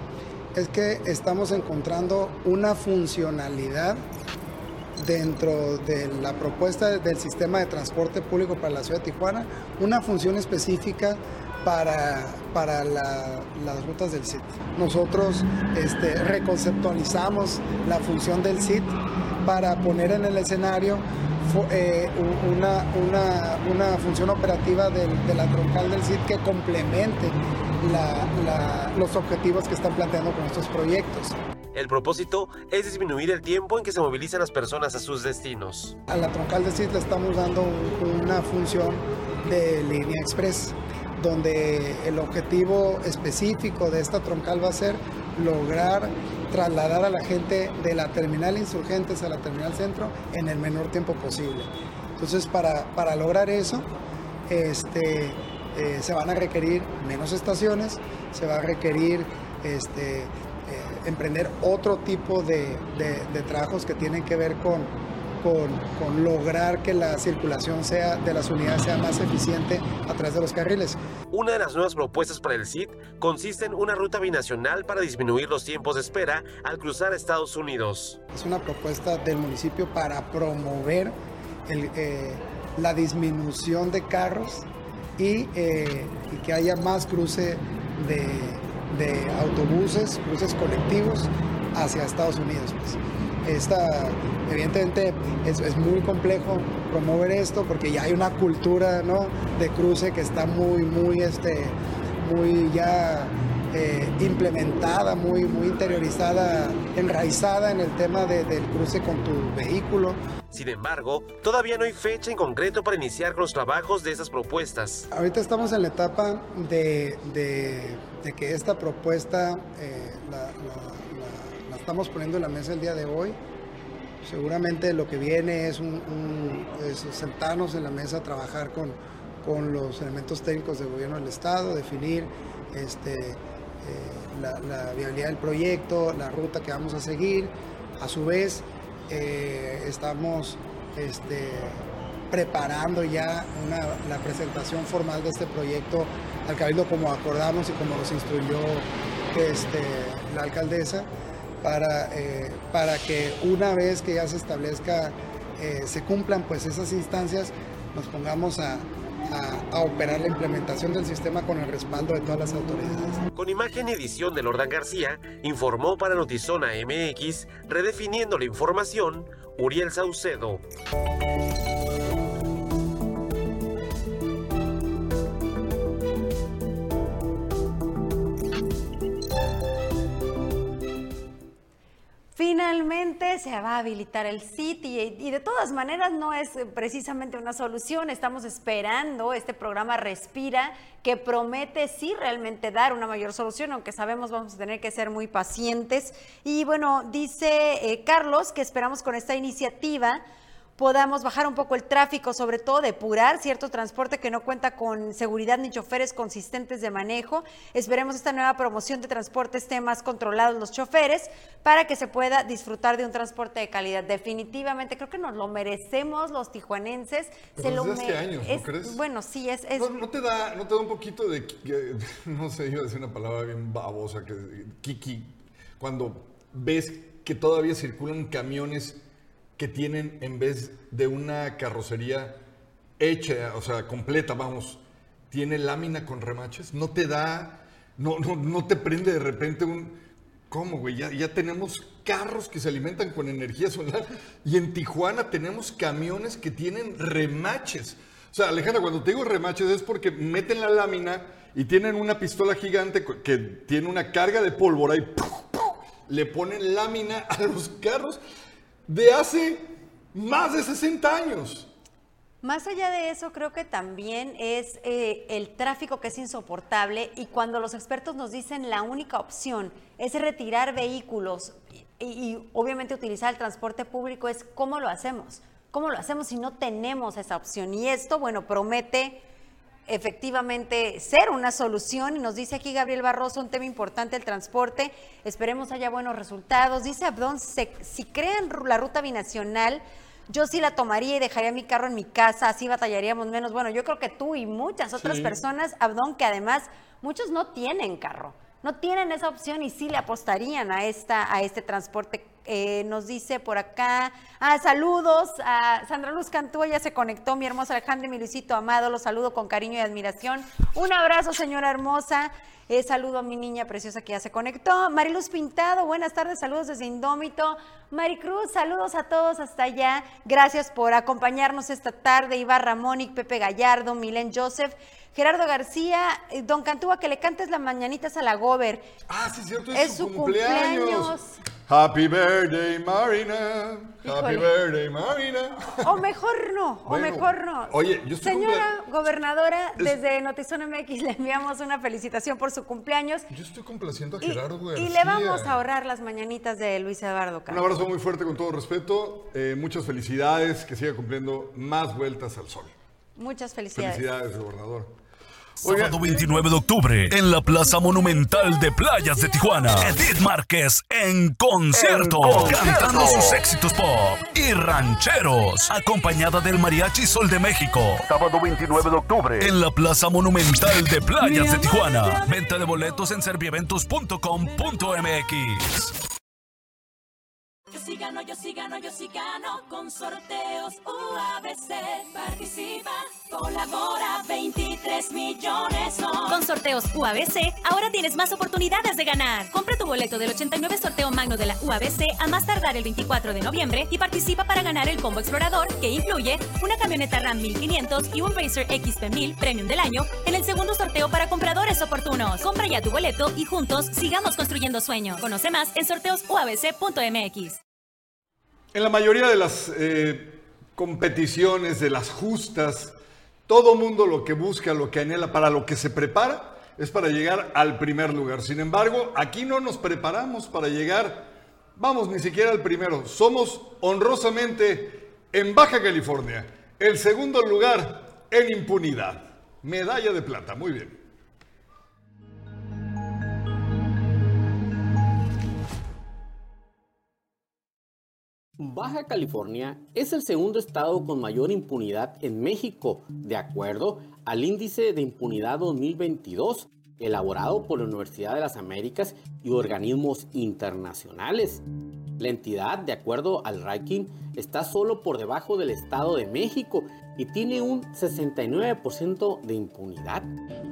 Speaker 14: es que estamos encontrando una funcionalidad dentro de la propuesta del sistema de transporte público para la ciudad de Tijuana, una función específica para, para la- las rutas del SIT. Nosotros este, reconceptualizamos la función del SIT para poner en el escenario eh, una, una, una función operativa del- de la troncal del SIT que complemente la- la- los objetivos que están planteando con estos proyectos.
Speaker 13: El propósito es disminuir el tiempo en que se movilizan las personas a sus destinos.
Speaker 14: A la troncal de CIT le estamos dando un- una función de línea express, donde el objetivo específico de esta troncal va a ser lograr trasladar a la gente de la terminal Insurgentes a la terminal Centro en el menor tiempo posible. Entonces, para, para lograr eso, este, eh, se van a requerir menos estaciones, se va a requerir este, eh, emprender otro tipo de, de- de trabajos que tienen que ver con, con, con lograr que la circulación sea, de las unidades sea más eficiente a través de los carriles.
Speaker 13: Una de las nuevas propuestas para el CIT consiste en una ruta binacional para disminuir los tiempos de espera al cruzar Estados Unidos.
Speaker 14: Es una propuesta del municipio para promover el, eh, la disminución de carros y, eh, y que haya más cruce de, de autobuses, cruces colectivos hacia Estados Unidos. pues. Esta, evidentemente es, es muy complejo promover esto porque ya hay una cultura ¿no? de cruce que está muy, muy, este, muy ya eh, implementada, muy, muy interiorizada, enraizada en el tema de- del cruce con tu vehículo.
Speaker 13: Sin embargo, todavía no hay fecha en concreto para iniciar los trabajos de estas propuestas.
Speaker 14: Ahorita estamos en la etapa de, de- de que esta propuesta eh, la estamos poniendo en la mesa el día de hoy. Seguramente lo que viene es, sentarnos en la mesa trabajar con, con los elementos técnicos del gobierno del Estado, definir este, eh, la, viabilidad del proyecto, la ruta que vamos a seguir. A su vez, eh, estamos este, preparando ya la presentación formal de este proyecto al Cabildo como acordamos y como nos instruyó este, la alcaldesa para, eh, para que una vez que ya se establezca, eh, se cumplan pues esas instancias, nos pongamos a, a- a operar la implementación del sistema con el respaldo de todas las autoridades.
Speaker 13: Con imagen y edición de Lordan García, informó para Notizona MX, redefiniendo la información, Uriel Saucedo.
Speaker 2: Finalmente se va a habilitar el SIT y, y de todas maneras no es eh, precisamente una solución. Estamos esperando este programa Respira que promete sí realmente dar una mayor solución, aunque sabemos vamos a tener que ser muy pacientes. Y bueno, dice eh, Carlos que esperamos con esta iniciativa podamos bajar un poco el tráfico, sobre todo depurar cierto transporte que no cuenta con seguridad ni choferes consistentes de manejo. Esperemos esta nueva promoción de transporte esté más controlados los choferes para que se pueda disfrutar de un transporte de calidad. Definitivamente creo que nos lo merecemos los tijuanenses.
Speaker 3: Pero
Speaker 2: se lo
Speaker 3: hace
Speaker 2: me-
Speaker 3: años, ¿no
Speaker 2: es-
Speaker 3: crees?
Speaker 2: Bueno, sí, es... es-
Speaker 3: ¿No, no te da, ¿No te da un poquito de, no sé, iba a decir una palabra bien babosa, que kiki, cuando ves que todavía circulan camiones que tienen, en vez de una carrocería hecha, o sea, completa, vamos, tiene lámina con remaches? ¿No te da, no, no, no te prende de repente un... ¿Cómo, güey? Ya, ya tenemos carros que se alimentan con energía solar y en Tijuana tenemos camiones que tienen remaches. O sea, Alejandra, cuando te digo remaches es porque meten la lámina y tienen una pistola gigante que tiene una carga de pólvora y le ponen lámina a los carros de hace más de 60 años.
Speaker 2: Más allá de eso, creo que también es eh, el tráfico que es insoportable y cuando los expertos nos dicen la única opción es retirar vehículos y, y obviamente utilizar el transporte público es cómo lo hacemos, cómo lo hacemos si no tenemos esa opción. Y esto, bueno, promete efectivamente ser una solución. Y nos dice aquí Gabriel Barroso un tema importante el transporte. Esperemos haya buenos resultados. Dice Abdón se- si crean la ruta binacional yo sí la tomaría y dejaría mi carro en mi casa así batallaríamos menos bueno yo creo que tú y muchas otras
Speaker 15: Sí.
Speaker 2: personas Abdón que además muchos no tienen carro no tienen esa opción y sí le apostarían a esta a este transporte Eh, nos dice por acá, ah, saludos a Sandra Luz Cantúa, ya se conectó, mi hermosa Alejandra y mi Luisito Amado, los saludo con cariño y admiración. Un abrazo, señora hermosa. Eh, saludo a mi niña preciosa que ya se conectó. Mariluz Pintado, buenas tardes, saludos desde Indómito. Maricruz, saludos a todos hasta allá. Gracias por acompañarnos esta tarde. Ibarra Mónic, Pepe Gallardo, Milen Joseph. Gerardo García, eh, don Cantúa, que le cantes las mañanitas a la Gober.
Speaker 3: Ah, sí, es cierto, es,
Speaker 2: Es
Speaker 3: su,
Speaker 2: su
Speaker 3: cumpleaños.
Speaker 2: cumpleaños.
Speaker 3: Happy birthday, Marina. Happy birthday, Marina.
Speaker 2: O mejor no, o
Speaker 3: Bueno,
Speaker 2: mejor no.
Speaker 3: oye, yo estoy
Speaker 2: Señora gobernadora,
Speaker 3: Es-
Speaker 2: desde Notizón MX le enviamos una felicitación por su cumpleaños
Speaker 3: Yo estoy complaciendo a
Speaker 2: y,
Speaker 3: Gerardo
Speaker 2: y
Speaker 3: García.
Speaker 2: le vamos a ahorrar las mañanitas de Luis Eduardo
Speaker 3: Un
Speaker 2: Campos.
Speaker 3: abrazo muy fuerte con todo respeto. Eh, muchas felicidades. Que siga cumpliendo más vueltas al sol.
Speaker 2: Muchas felicidades.
Speaker 3: Felicidades, gobernador.
Speaker 1: Sábado 29 de octubre, en la Plaza Monumental de Playas de Tijuana, Edith Márquez en concierto,
Speaker 16: En concierto.
Speaker 1: cantando sus éxitos pop y rancheros, acompañada del Mariachi Sol de México.
Speaker 16: Sábado 29 de octubre.
Speaker 1: En la Plaza Monumental de Playas de Tijuana. Venta de boletos en servieventos.com.mx.
Speaker 17: Sí gano, yo sí gano, yo sí gano con sorteos UABC. Participa, colabora, 23 millones.
Speaker 18: Con sorteos UABC, ahora tienes más oportunidades de ganar. Compra tu boleto del 89 sorteo magno de la UABC a más tardar el 24 de noviembre y participa para ganar el combo explorador que incluye una camioneta RAM 1500 y un Racer XP 1000 Premium del año en el segundo sorteo para compradores oportunos. Compra ya tu boleto y juntos sigamos construyendo sueños. Conoce más en sorteosuabc.mx.
Speaker 3: En la mayoría de las eh, competiciones, de las justas, todo mundo lo que busca, lo que anhela, para lo que se prepara, es para llegar al primer lugar. Sin embargo, aquí no nos preparamos para llegar, vamos, ni siquiera al primero. Somos honrosamente en Baja California, el segundo lugar en impunidad. Medalla de plata, muy bien.
Speaker 19: Baja California es el segundo estado con mayor impunidad en México, de acuerdo al índice de impunidad 2022, elaborado por la Universidad de las Américas y organismos internacionales. La entidad, de acuerdo al ranking, está solo por debajo del Estado de México y tiene un 69% de impunidad.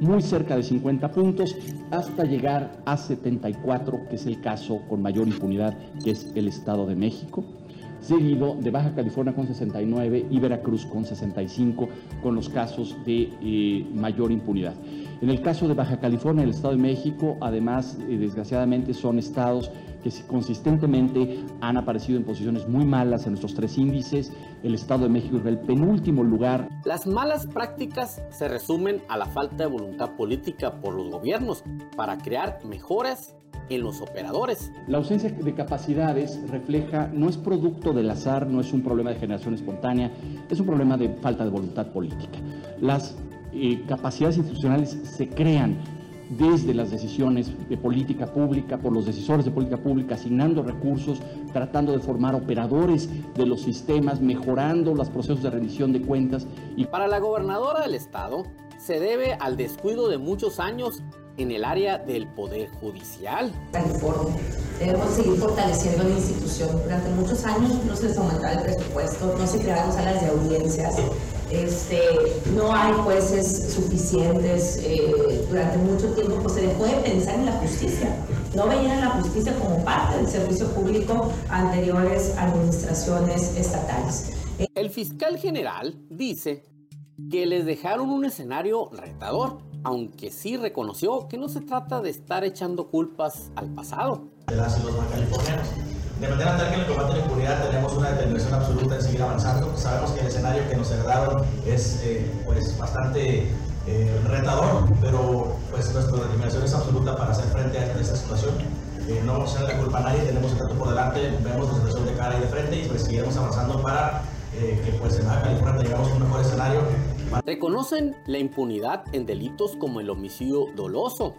Speaker 20: muy cerca de 50 puntos hasta llegar a 74, que es el caso con mayor impunidad, que es el Estado de México, seguido de Baja California con 69 y Veracruz con 65, con los casos de eh, mayor impunidad. En el caso de Baja California y el Estado de México, además, eh, desgraciadamente, son estados que consistentemente han aparecido en posiciones muy malas en nuestros tres índices. El Estado de México es el penúltimo lugar
Speaker 19: Las malas prácticas se resumen a la falta de voluntad política por los gobiernos para crear mejoras en los operadores.
Speaker 20: La ausencia de capacidades refleja, no es producto del azar, no es un problema de generación espontánea, es un problema de falta de voluntad política. Las eh, capacidades institucionales se crean desde las decisiones de política pública, por los decisores de política pública, asignando recursos, tratando de formar operadores de los sistemas, mejorando los procesos de rendición de cuentas.
Speaker 19: Y para la gobernadora del estado, se debe al descuido de muchos años en el área del poder judicial.
Speaker 15: Debemos seguir fortaleciendo la institución. Durante muchos años no se les aumentaba el presupuesto, no se crearon salas de audiencias.
Speaker 4: este, no hay jueces suficientes, eh, durante mucho tiempo pues, se dejó de pensar en la justicia, no veían la justicia como parte del servicio público anteriores administraciones estatales.
Speaker 19: El fiscal general dice que les dejaron un escenario retador, aunque sí reconoció que no se trata de estar echando culpas al pasado.
Speaker 21: De las y los californianos. De manera tal que en el combate a la impunidad tenemos una determinación absoluta en seguir avanzando. Sabemos que el escenario que nos heredaron es eh, pues, bastante eh, retador, pero pues nuestra determinación es absoluta para hacer frente a esta situación. Eh, no vamos a echar la culpa a nadie, tenemos el trato por delante, vemos la situación de cara y de frente y pues seguiremos avanzando para que pues en Baja California tengamos un mejor escenario
Speaker 19: Reconocen la impunidad en delitos como el homicidio doloso,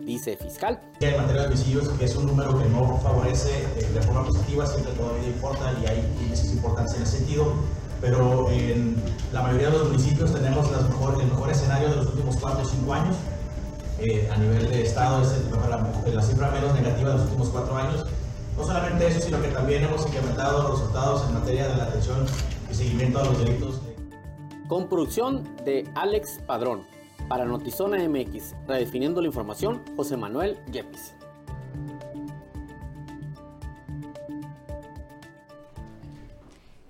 Speaker 19: dice fiscal.
Speaker 21: En materia de homicidios, es un número que no favorece eh, de forma positiva, siempre todavía importa y hay índices importantes en ese sentido, pero en la mayoría de los municipios tenemos las mejor, el mejor escenario de los últimos 4 o 5 años. Eh, a nivel de Estado es la, la cifra menos negativa de los últimos 4 años. No solamente eso, sino que también hemos incrementado los resultados en materia de la atención y seguimiento a los delitos
Speaker 19: con producción de Alex Padrón. Para Notizona MX, redefiniendo la información, José Manuel Yepes.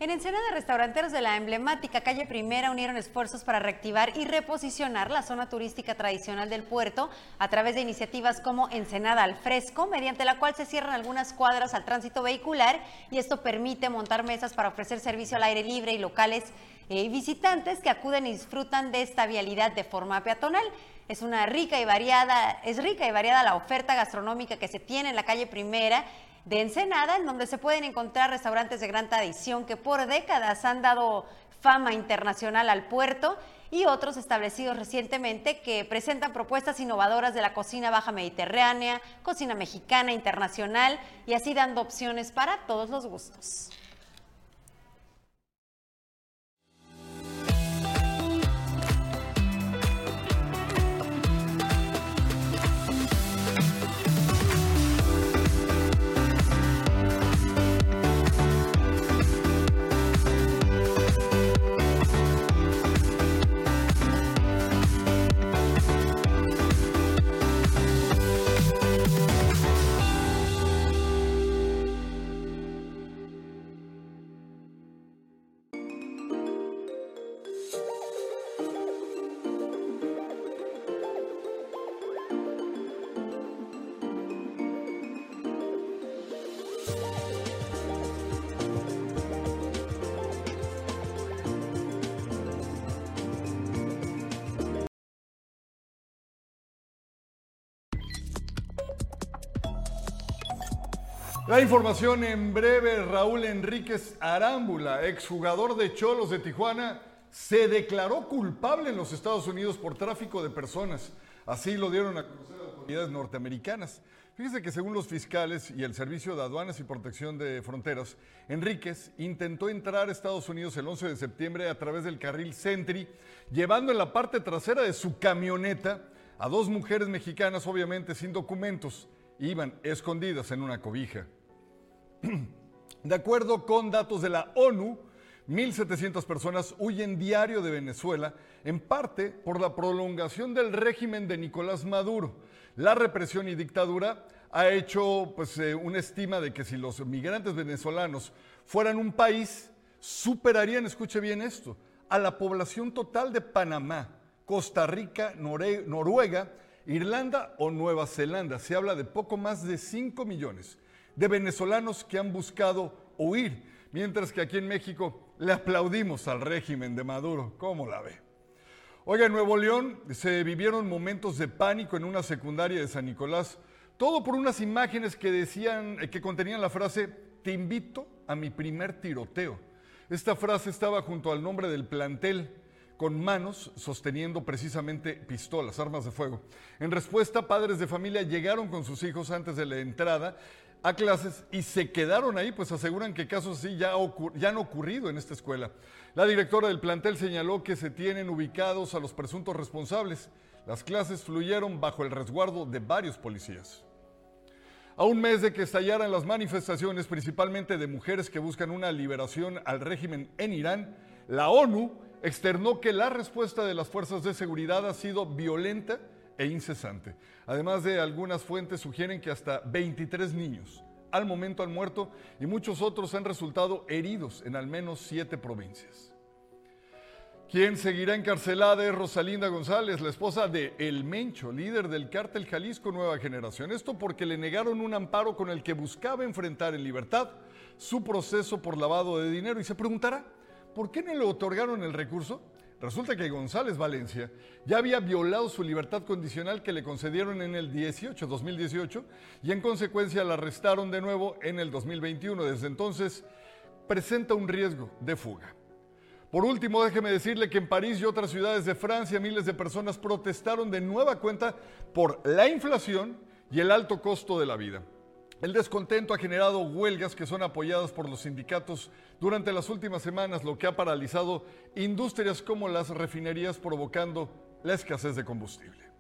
Speaker 2: En Ensenada, restauranteros de la emblemática calle Primera unieron esfuerzos para reactivar y reposicionar la zona turística tradicional del puerto a través de iniciativas como Ensenada al Fresco, mediante la cual se cierran algunas cuadras al tránsito vehicular y esto permite montar mesas para ofrecer servicio al aire libre y locales eh, visitantes que acuden y disfrutan de esta vialidad de forma peatonal. Es una rica y variada, es rica y variada la oferta gastronómica que se tiene en la calle Primera de Ensenada, en donde se pueden encontrar restaurantes de gran tradición que por décadas han dado fama internacional al puerto y otros establecidos recientemente que presentan propuestas innovadoras de la cocina baja mediterránea, cocina mexicana internacional y así dando opciones para todos los gustos.
Speaker 3: La información en breve, Raúl Enríquez Arámbula, exjugador de Cholos de Tijuana, se declaró culpable en los Estados Unidos por tráfico de personas. Así lo dieron a conocer autoridades norteamericanas. Fíjese que según los fiscales y el Servicio de Aduanas y Protección de Fronteras, Enríquez intentó entrar a Estados Unidos el 11 de septiembre a través del carril Sentry, llevando en la parte trasera de su camioneta a dos mujeres mexicanas, obviamente sin documentos iban escondidas en una cobija. De acuerdo con datos de la ONU, 1.700 personas huyen diario de Venezuela, en parte por la prolongación del régimen de Nicolás Maduro. La represión y dictadura ha hecho pues, eh, una estima de que si los migrantes venezolanos fueran un país, superarían, escuche bien esto, a la población total de Panamá, Costa Rica, Noruega Irlanda o Nueva Zelanda. Se habla de poco más de 5 millones de venezolanos que han buscado huir, mientras que aquí en México le aplaudimos al régimen de Maduro. ¿Cómo la ve? Oiga, en Nuevo León se vivieron momentos de pánico en una secundaria de San Nicolás, todo por unas imágenes que decían, que contenían la frase, te invito a mi primer tiroteo. Esta frase estaba junto al nombre del plantel con manos sosteniendo precisamente pistolas, armas de fuego. En respuesta, padres de familia llegaron con sus hijos antes de la entrada a clases y se quedaron ahí, pues aseguran que casos así ya, ya han ocurrido en esta escuela. La directora del plantel señaló que se tienen ubicados a los presuntos responsables. Las clases fluyeron bajo el resguardo de varios policías. A un mes de que estallaran las manifestaciones, principalmente de mujeres que buscan una liberación al régimen en Irán, la ONU externó que la respuesta de las fuerzas de seguridad ha sido violenta e incesante. Además de algunas fuentes sugieren que hasta 23 niños al momento han muerto y muchos otros han resultado heridos en al menos siete provincias. Quien seguirá encarcelada es Rosalinda González, la esposa de El Mencho, líder del cártel Jalisco Nueva Generación. Esto porque le negaron un amparo con el que buscaba enfrentar en libertad su proceso por lavado de dinero. Y se preguntará, ¿por qué no le otorgaron el recurso? Resulta que González Valencia ya había violado su libertad condicional que le concedieron en el 18, 2018, y en consecuencia la arrestaron de nuevo en el 2021. Desde entonces presenta un riesgo de fuga. Por último, déjeme decirle que en París y otras ciudades de Francia miles de personas protestaron de nueva cuenta por la inflación y el alto costo de la vida. El descontento ha generado huelgas que son apoyadas por los sindicatos durante las últimas semanas, lo que ha paralizado industrias como las refinerías, provocando la escasez de combustible.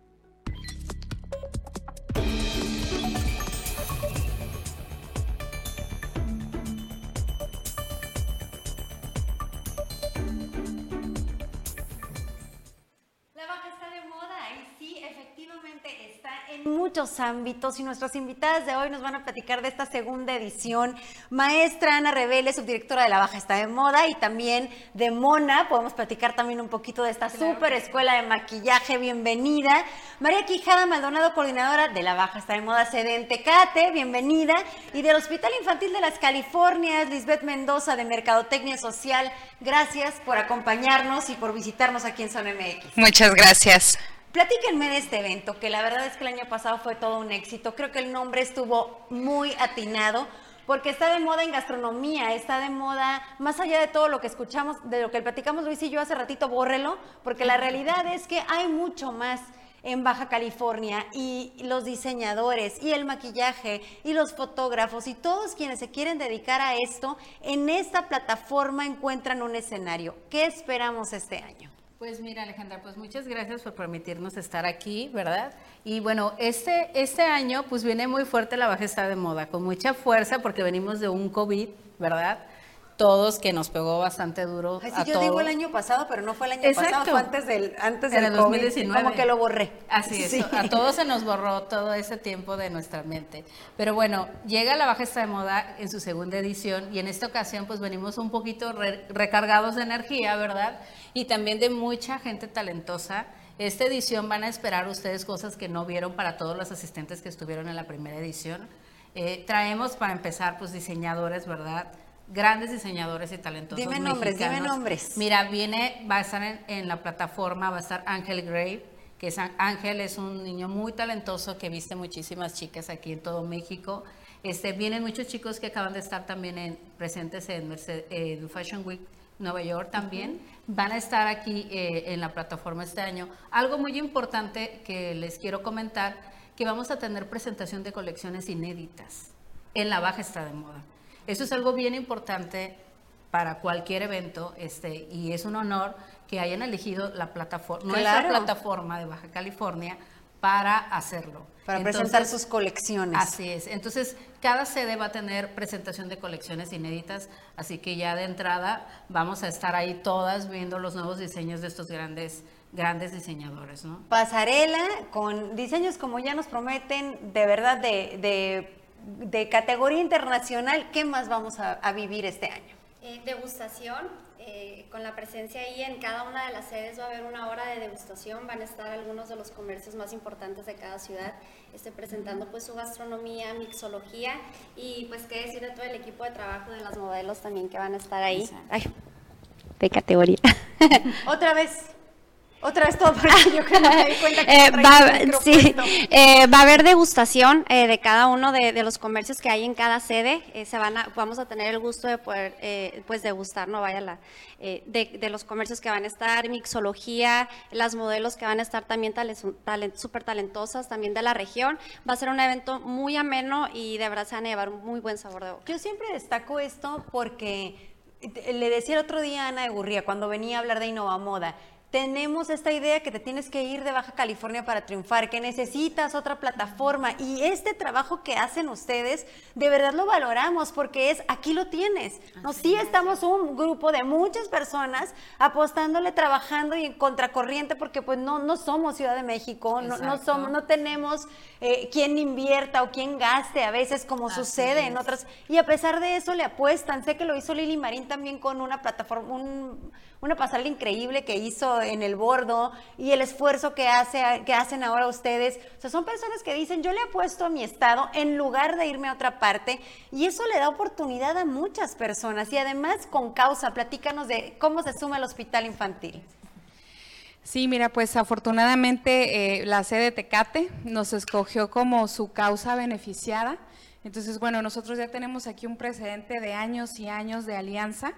Speaker 2: Muchos ámbitos y nuestras invitadas de hoy nos van a platicar de esta segunda edición. Maestra Ana Revele, subdirectora de La Baja está de moda y también de Mona. Podemos platicar también un poquito de esta súper escuela de maquillaje. Bienvenida. María Quijada Maldonado, coordinadora de La Baja está de moda sede en Tecate. Bienvenida. Y del Hospital Infantil de las Californias, Lisbeth Mendoza de Mercadotecnia Social. Gracias por acompañarnos y por visitarnos aquí en Zona MX.
Speaker 22: Muchas gracias.
Speaker 2: Platíquenme de este evento, que la verdad es que el año pasado fue todo un éxito. Creo que el nombre estuvo muy atinado, porque está de moda en gastronomía, está de moda, más allá de todo lo que escuchamos, de lo que platicamos Luis y yo hace ratito, bórrelo, porque la realidad es que hay mucho más en Baja California y los diseñadores y el maquillaje y los fotógrafos y todos quienes se quieren dedicar a esto, en esta plataforma encuentran un escenario. ¿Qué esperamos este año?
Speaker 22: Pues mira, Alejandra, pues muchas gracias por permitirnos estar aquí, ¿verdad? Y bueno, este, este año pues viene muy fuerte la baja está de moda, con mucha fuerza porque venimos de un COVID, ¿verdad? Todos que nos pegó bastante duro
Speaker 2: Ay, sí,
Speaker 22: a
Speaker 2: yo
Speaker 22: todos.
Speaker 2: digo el año pasado, pero no fue el año
Speaker 22: Exacto.
Speaker 2: pasado, fue antes del, antes
Speaker 22: En
Speaker 2: del
Speaker 22: el
Speaker 2: COVID.
Speaker 22: 2019.
Speaker 2: Como que lo borré.
Speaker 22: Así es,
Speaker 2: Sí.
Speaker 22: a todos se nos borró todo ese tiempo de nuestra mente. Pero bueno, llega la Baja Está de Moda en su segunda edición y en esta ocasión pues venimos un poquito re- recargados de energía, ¿verdad? Y también de mucha gente talentosa. Esta edición van a esperar ustedes cosas que no vieron para todos los asistentes que estuvieron en la primera edición. Eh, traemos para empezar pues diseñadores, ¿verdad? Grandes diseñadores y talentosos
Speaker 2: Dime nombres, dime nombres.
Speaker 22: Mira, viene, va a estar en, en la plataforma, va a estar Ángel Grave, que es Ángel es un niño muy talentoso que viste muchísimas chicas aquí en todo México. Este, vienen muchos chicos que acaban de estar también en, presentes en Merced- eh, Fashion Week Nueva York también. Van a estar aquí eh, en la plataforma este año. Algo muy importante que les quiero comentar, que vamos a tener presentación de colecciones inéditas en la baja está de moda. Eso es algo bien importante para cualquier evento este, y es un honor que hayan elegido la plataforma, nuestra plataforma de Baja California para hacerlo.
Speaker 2: Para
Speaker 22: Entonces,
Speaker 2: presentar sus colecciones.
Speaker 22: Así es. Entonces, cada sede va a tener presentación de colecciones inéditas, así que ya de entrada vamos a estar ahí todas viendo los nuevos diseños de estos grandes, grandes diseñadores, ¿no?
Speaker 2: Pasarela con diseños como ya nos prometen, de verdad, de, de- de categoría internacional. ¿Qué más vamos a, a vivir este año?
Speaker 23: Eh, degustación, eh, con la presencia ahí en cada una de las sedes va a haber una hora de degustación, van a estar algunos de los comercios más importantes de cada ciudad este, presentando pues su gastronomía, mixología y pues qué decir de todo el equipo de trabajo de las modelos también que van a estar ahí. Ay, de categoría.
Speaker 2: Otra vez. Otra vez todo porque yo creo que me di cuenta que
Speaker 23: Eh,
Speaker 2: no
Speaker 23: va, sí, eh, va a haber degustación eh, de cada uno de, de los comercios que hay en cada sede. Eh, se van a, vamos a tener el gusto de poder eh, pues degustar, no vaya la, eh, de, de los comercios que van a estar, mixología, las modelos que van a estar también súper talentosas, también de la región. Va a ser un evento muy ameno y de verdad se van a llevar un muy buen sabor de boca.
Speaker 2: Yo siempre destaco esto porque le decía el otro día a Ana de Gurría cuando venía a hablar de Innova Moda, tenemos esta idea que te tienes que ir de Baja California para triunfar, que necesitas otra plataforma y este trabajo que hacen ustedes, de verdad lo valoramos porque es aquí lo tienes. No, sí estamos un grupo de muchas personas apostándole, trabajando y en contracorriente porque pues no, no somos Ciudad de México, no, no somos, no tenemos eh, quien invierta o quien gaste a veces como sucede en otras. Y a pesar de eso le apuestan. Sé que lo hizo Lili Marín también con una plataforma, un, una pasarela increíble que hizo en el bordo y el esfuerzo que, hace, que hacen ahora ustedes. Son personas que dicen, yo le apuesto a mi estado en lugar de irme a otra parte y eso le da oportunidad a muchas personas y además con causa. Platícanos de cómo se suma el hospital infantil.
Speaker 24: Sí, mira, pues afortunadamente eh, la sede Tecate nos escogió como su causa beneficiada. Entonces, bueno, nosotros ya tenemos aquí un precedente de años y años de alianza.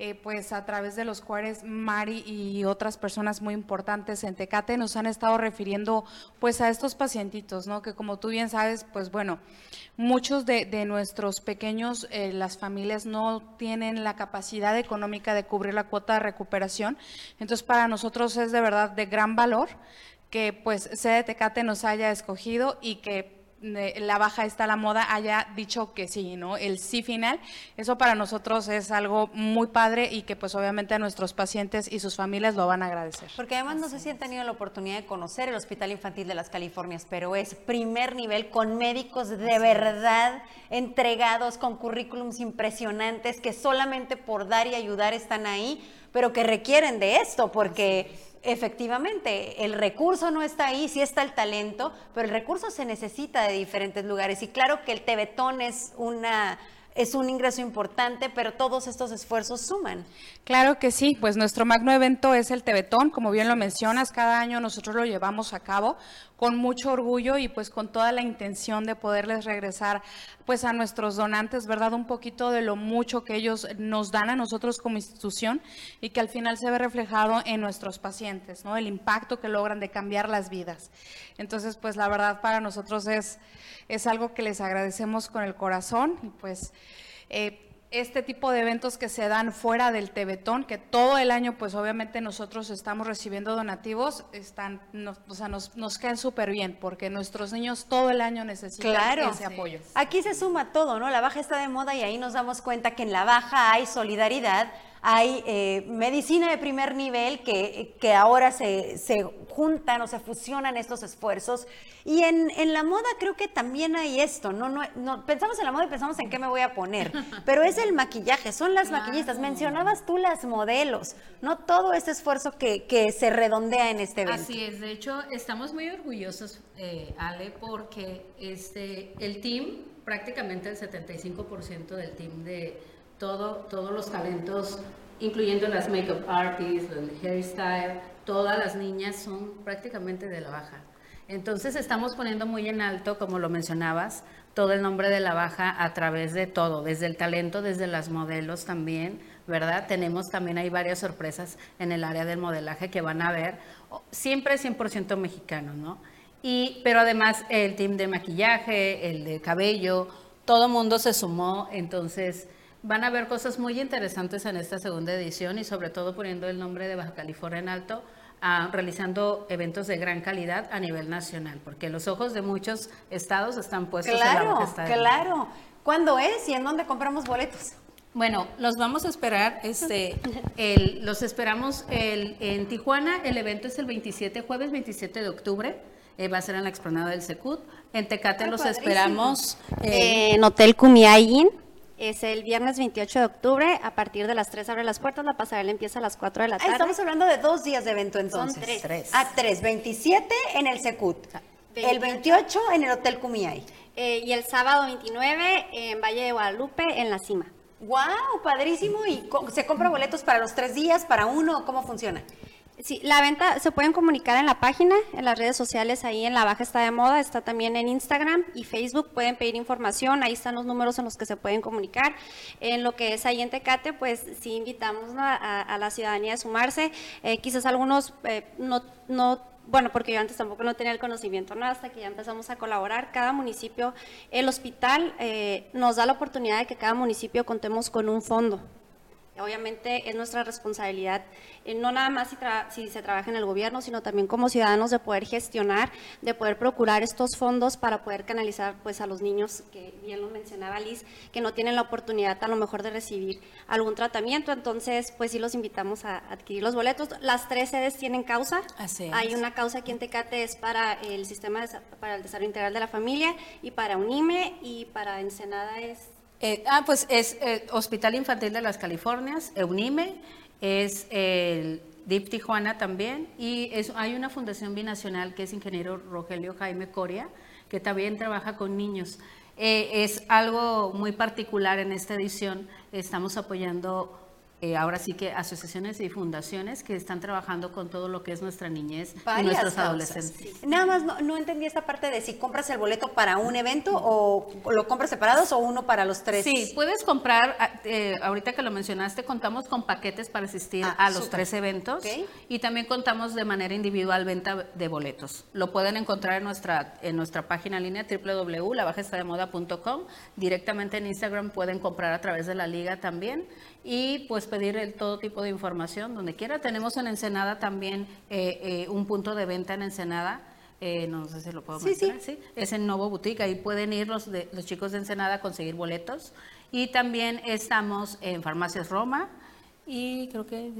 Speaker 24: Eh, pues a través de los cuales Mari y otras personas muy importantes en Tecate nos han estado refiriendo pues a estos pacientitos, ¿no? Que como tú bien sabes, pues bueno, muchos de, nuestros pequeños, eh, las familias no tienen la capacidad económica de cubrir la cuota de recuperación, entonces para nosotros es de verdad de gran valor que pues Sede Tecate nos haya escogido y que la baja está la moda haya dicho que sí, ¿no? El sí final, eso para nosotros es algo muy padre y que pues obviamente a nuestros pacientes y sus familias lo van a agradecer.
Speaker 2: Porque además no sé si han tenido la oportunidad de conocer el Hospital Infantil de las Californias, pero es primer nivel con médicos de verdad entregados con currículums impresionantes que solamente por dar y ayudar están ahí, pero que requieren de esto porque efectivamente, el recurso no está ahí, sí está el talento, pero el recurso se necesita de diferentes lugares. Y claro que el Tebetón es una es un ingreso importante, pero todos estos esfuerzos suman.
Speaker 24: Claro que sí, pues nuestro magno evento es el Tebetón, como bien lo mencionas, cada año nosotros lo llevamos a cabo con mucho orgullo y pues con toda la intención de poderles regresar pues a nuestros donantes, ¿verdad? Un poquito de lo mucho que ellos nos dan a nosotros como institución y que al final se ve reflejado en nuestros pacientes, ¿no? El impacto que logran de cambiar las vidas. Entonces, pues la verdad para nosotros es, es algo que les agradecemos con el corazón y pues... Eh, este tipo de eventos que se dan fuera del Tebetón, que todo el año, pues obviamente nosotros estamos recibiendo donativos, están, o sea, nos, nos caen súper bien, porque nuestros niños todo el año necesitan ese apoyo.
Speaker 2: Aquí se suma todo, ¿no? La baja está de moda y ahí nos damos cuenta que en la baja hay solidaridad, hay eh, medicina de primer nivel que, que ahora se, se, juntan o se fusionan estos esfuerzos. Y en, en, la moda creo que también hay esto, ¿no? No, no Pensamos en la moda y pensamos en qué me voy a poner, pero es el maquillaje, son las maquillistas. Mencionabas tú las modelos, ¿no? Todo este esfuerzo que, que se redondea en este evento.
Speaker 22: Así es, de hecho, estamos muy orgullosos, eh, Ale, porque este, el team, prácticamente el 75% del team de todo, todos los talentos, incluyendo las makeup artists, el hairstyle, todas las niñas son prácticamente de la baja. Entonces estamos poniendo muy en alto, como lo mencionabas, todo el nombre de la baja a través de todo, desde el talento, desde las modelos también, ¿verdad? Tenemos también hay varias sorpresas en el área del modelaje que van a ver, siempre 100% mexicano, ¿no? Y, pero además el team de maquillaje, el de cabello, todo mundo se sumó, entonces Van a ver cosas muy interesantes en esta segunda edición y sobre todo poniendo el nombre de Baja California en alto, ah, realizando eventos de gran calidad a nivel nacional, porque los ojos de muchos estados están puestos
Speaker 2: claro,
Speaker 22: en la Baja
Speaker 2: Claro, ¿cuándo es y en dónde compramos boletos?
Speaker 22: Bueno, los vamos a esperar, este, los esperamos en Tijuana, el evento es el 27, jueves 27 de octubre, eh, va a ser en la explanada del Secut. En Tecate los esperamos.
Speaker 23: Eh, en Hotel Cumiayin, es el viernes 28 de octubre, a partir de las 3 abre las puertas, la pasarela empieza a las 4 de la tarde.
Speaker 2: estamos hablando de dos días de evento entonces.
Speaker 23: Son tres.
Speaker 2: Ah, tres. 27 en el Secut, el 28 en el Hotel Cumiay.
Speaker 23: Eh, y el sábado 29 en Valle de Guadalupe, en la cima.
Speaker 2: ¡Wow! Padrísimo. ¿Y se compra boletos para los tres días, para uno? ¿Cómo funciona?
Speaker 23: Sí, la venta se pueden comunicar en la página, en las redes sociales, ahí en La Baja está de moda, está también en Instagram y Facebook, pueden pedir información, ahí están los números en los que se pueden comunicar. En lo que es ahí en Tecate, pues sí invitamos a, la ciudadanía a sumarse, eh, quizás algunos eh, no, no bueno, porque yo antes tampoco no tenía el conocimiento, ¿no? Hasta que ya empezamos a colaborar, cada municipio, el hospital eh, nos da la oportunidad de que cada municipio contemos con un fondo Obviamente es nuestra responsabilidad, eh, no nada más si, si se trabaja en el gobierno, sino también como ciudadanos de poder gestionar, de poder procurar estos fondos para poder canalizar pues a los niños, que bien lo mencionaba Liz, que no tienen la oportunidad a lo mejor de recibir algún tratamiento. Entonces, pues sí los invitamos a adquirir los boletos. Las tres sedes tienen causa.
Speaker 22: Así es.
Speaker 23: Hay una causa aquí en Tecate, es para el Sistema de para el Desarrollo Integral de la Familia y para UNIME y para Ensenada es
Speaker 22: Eh, ah, pues es eh, Hospital Infantil de las Californias, EUNIME, es el DIP Tijuana también, y es, hay una fundación binacional que es ingeniero Rogelio Jaime Coria, que también trabaja con niños. Eh, es algo muy particular en esta edición, estamos apoyando eh, ahora sí que asociaciones y fundaciones que están trabajando con todo lo que es nuestra niñez y nuestros
Speaker 2: causas.
Speaker 22: adolescentes.
Speaker 2: Nada más no, no entendí esta parte de si compras el boleto para un evento o lo compras separados o uno para los tres.
Speaker 22: Sí, puedes comprar, ah, eh, ahorita que lo mencionaste, contamos con paquetes para asistir
Speaker 2: Ah,
Speaker 22: a los tres eventos y también contamos de manera individual venta de boletos. Lo pueden encontrar en nuestra, en nuestra página en línea www.labajestademoda.com. Directamente en Instagram pueden comprar a través de la liga también y pues pedir el, todo tipo de información donde quiera. Tenemos en Ensenada también eh, eh, un punto de venta en Ensenada. eh, no sé si lo puedo
Speaker 2: Sí,
Speaker 22: mencionar, sí. Es en Novo Boutique, ahí pueden ir los, de, los chicos de Ensenada a conseguir boletos. Y también estamos en Farmacias Roma y creo que...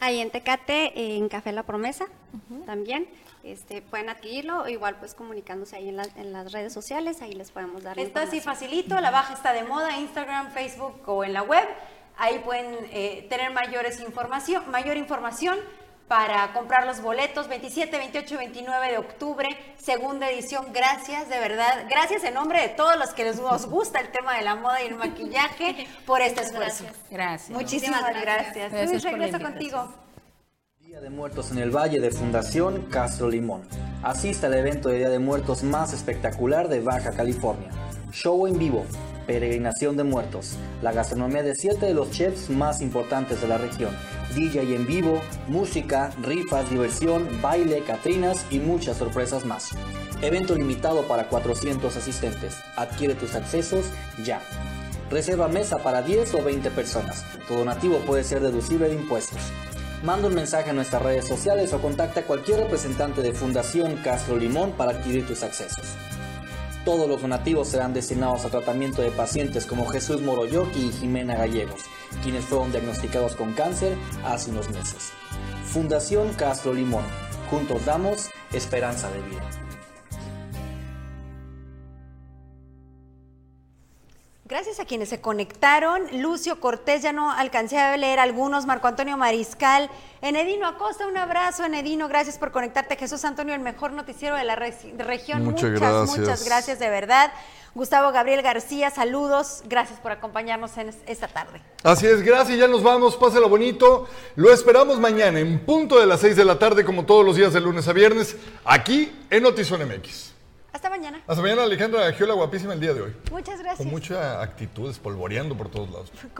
Speaker 23: Ahí en Tecate, en Café La Promesa, también. Este, pueden adquirirlo, o igual pues comunicándose ahí en, la- en las redes sociales, ahí les podemos dar
Speaker 2: Está así facilito, la baja está de moda, Instagram, Facebook o en la web. Ahí pueden eh, tener mayores información, mayor información para comprar los boletos 27, 28 y 29 de octubre, segunda edición. Gracias, de verdad. Gracias en nombre de todos los que les nos gusta el tema de la moda y el maquillaje por este esfuerzo.
Speaker 22: Gracias.
Speaker 2: Muchísimas gracias.
Speaker 22: Gracias
Speaker 2: Luis, regreso contigo.
Speaker 10: Día de Muertos en el Valle de Fundación Castro Limón. Asista al evento de Día de Muertos más espectacular de Baja California. Show en vivo, peregrinación de muertos, la gastronomía de siete de los chefs más importantes de la región, DJ en vivo, música, rifas, diversión, baile, catrinas y muchas sorpresas más. Evento limitado para 400 asistentes. Adquiere tus accesos ya. Reserva mesa para 10 o 20 personas. Tu donativo puede ser deducible de impuestos. Manda un mensaje a nuestras redes sociales o contacta a cualquier representante de Fundación Castro Limón para adquirir tus accesos. Todos los donativos serán destinados a tratamiento de pacientes como Jesús Moroyoki y Jimena Gallegos, quienes fueron diagnosticados con cáncer hace unos meses. Fundación Castro Limón. Juntos damos esperanza de vida.
Speaker 2: Gracias a quienes se conectaron. Lucio Cortés, ya no alcancé a leer algunos. Marco Antonio Mariscal. Enedino Acosta, un abrazo, Enedino. Gracias por conectarte. Jesús Antonio, el mejor noticiero de la re- región.
Speaker 3: Muchas
Speaker 2: muchas,
Speaker 3: gracias.
Speaker 2: muchas gracias, de verdad. Gustavo Gabriel García, saludos. Gracias por acompañarnos en es- esta tarde.
Speaker 3: Así es, gracias, ya nos vamos, pásalo bonito. Lo esperamos mañana en punto de las 6 de la tarde, como todos los días de lunes a viernes, aquí en Notizón MX.
Speaker 2: Hasta mañana.
Speaker 3: Hasta mañana, Alejandra Giola, guapísima el día de hoy.
Speaker 2: Muchas gracias.
Speaker 3: Con mucha actitud, espolvoreando por todos lados.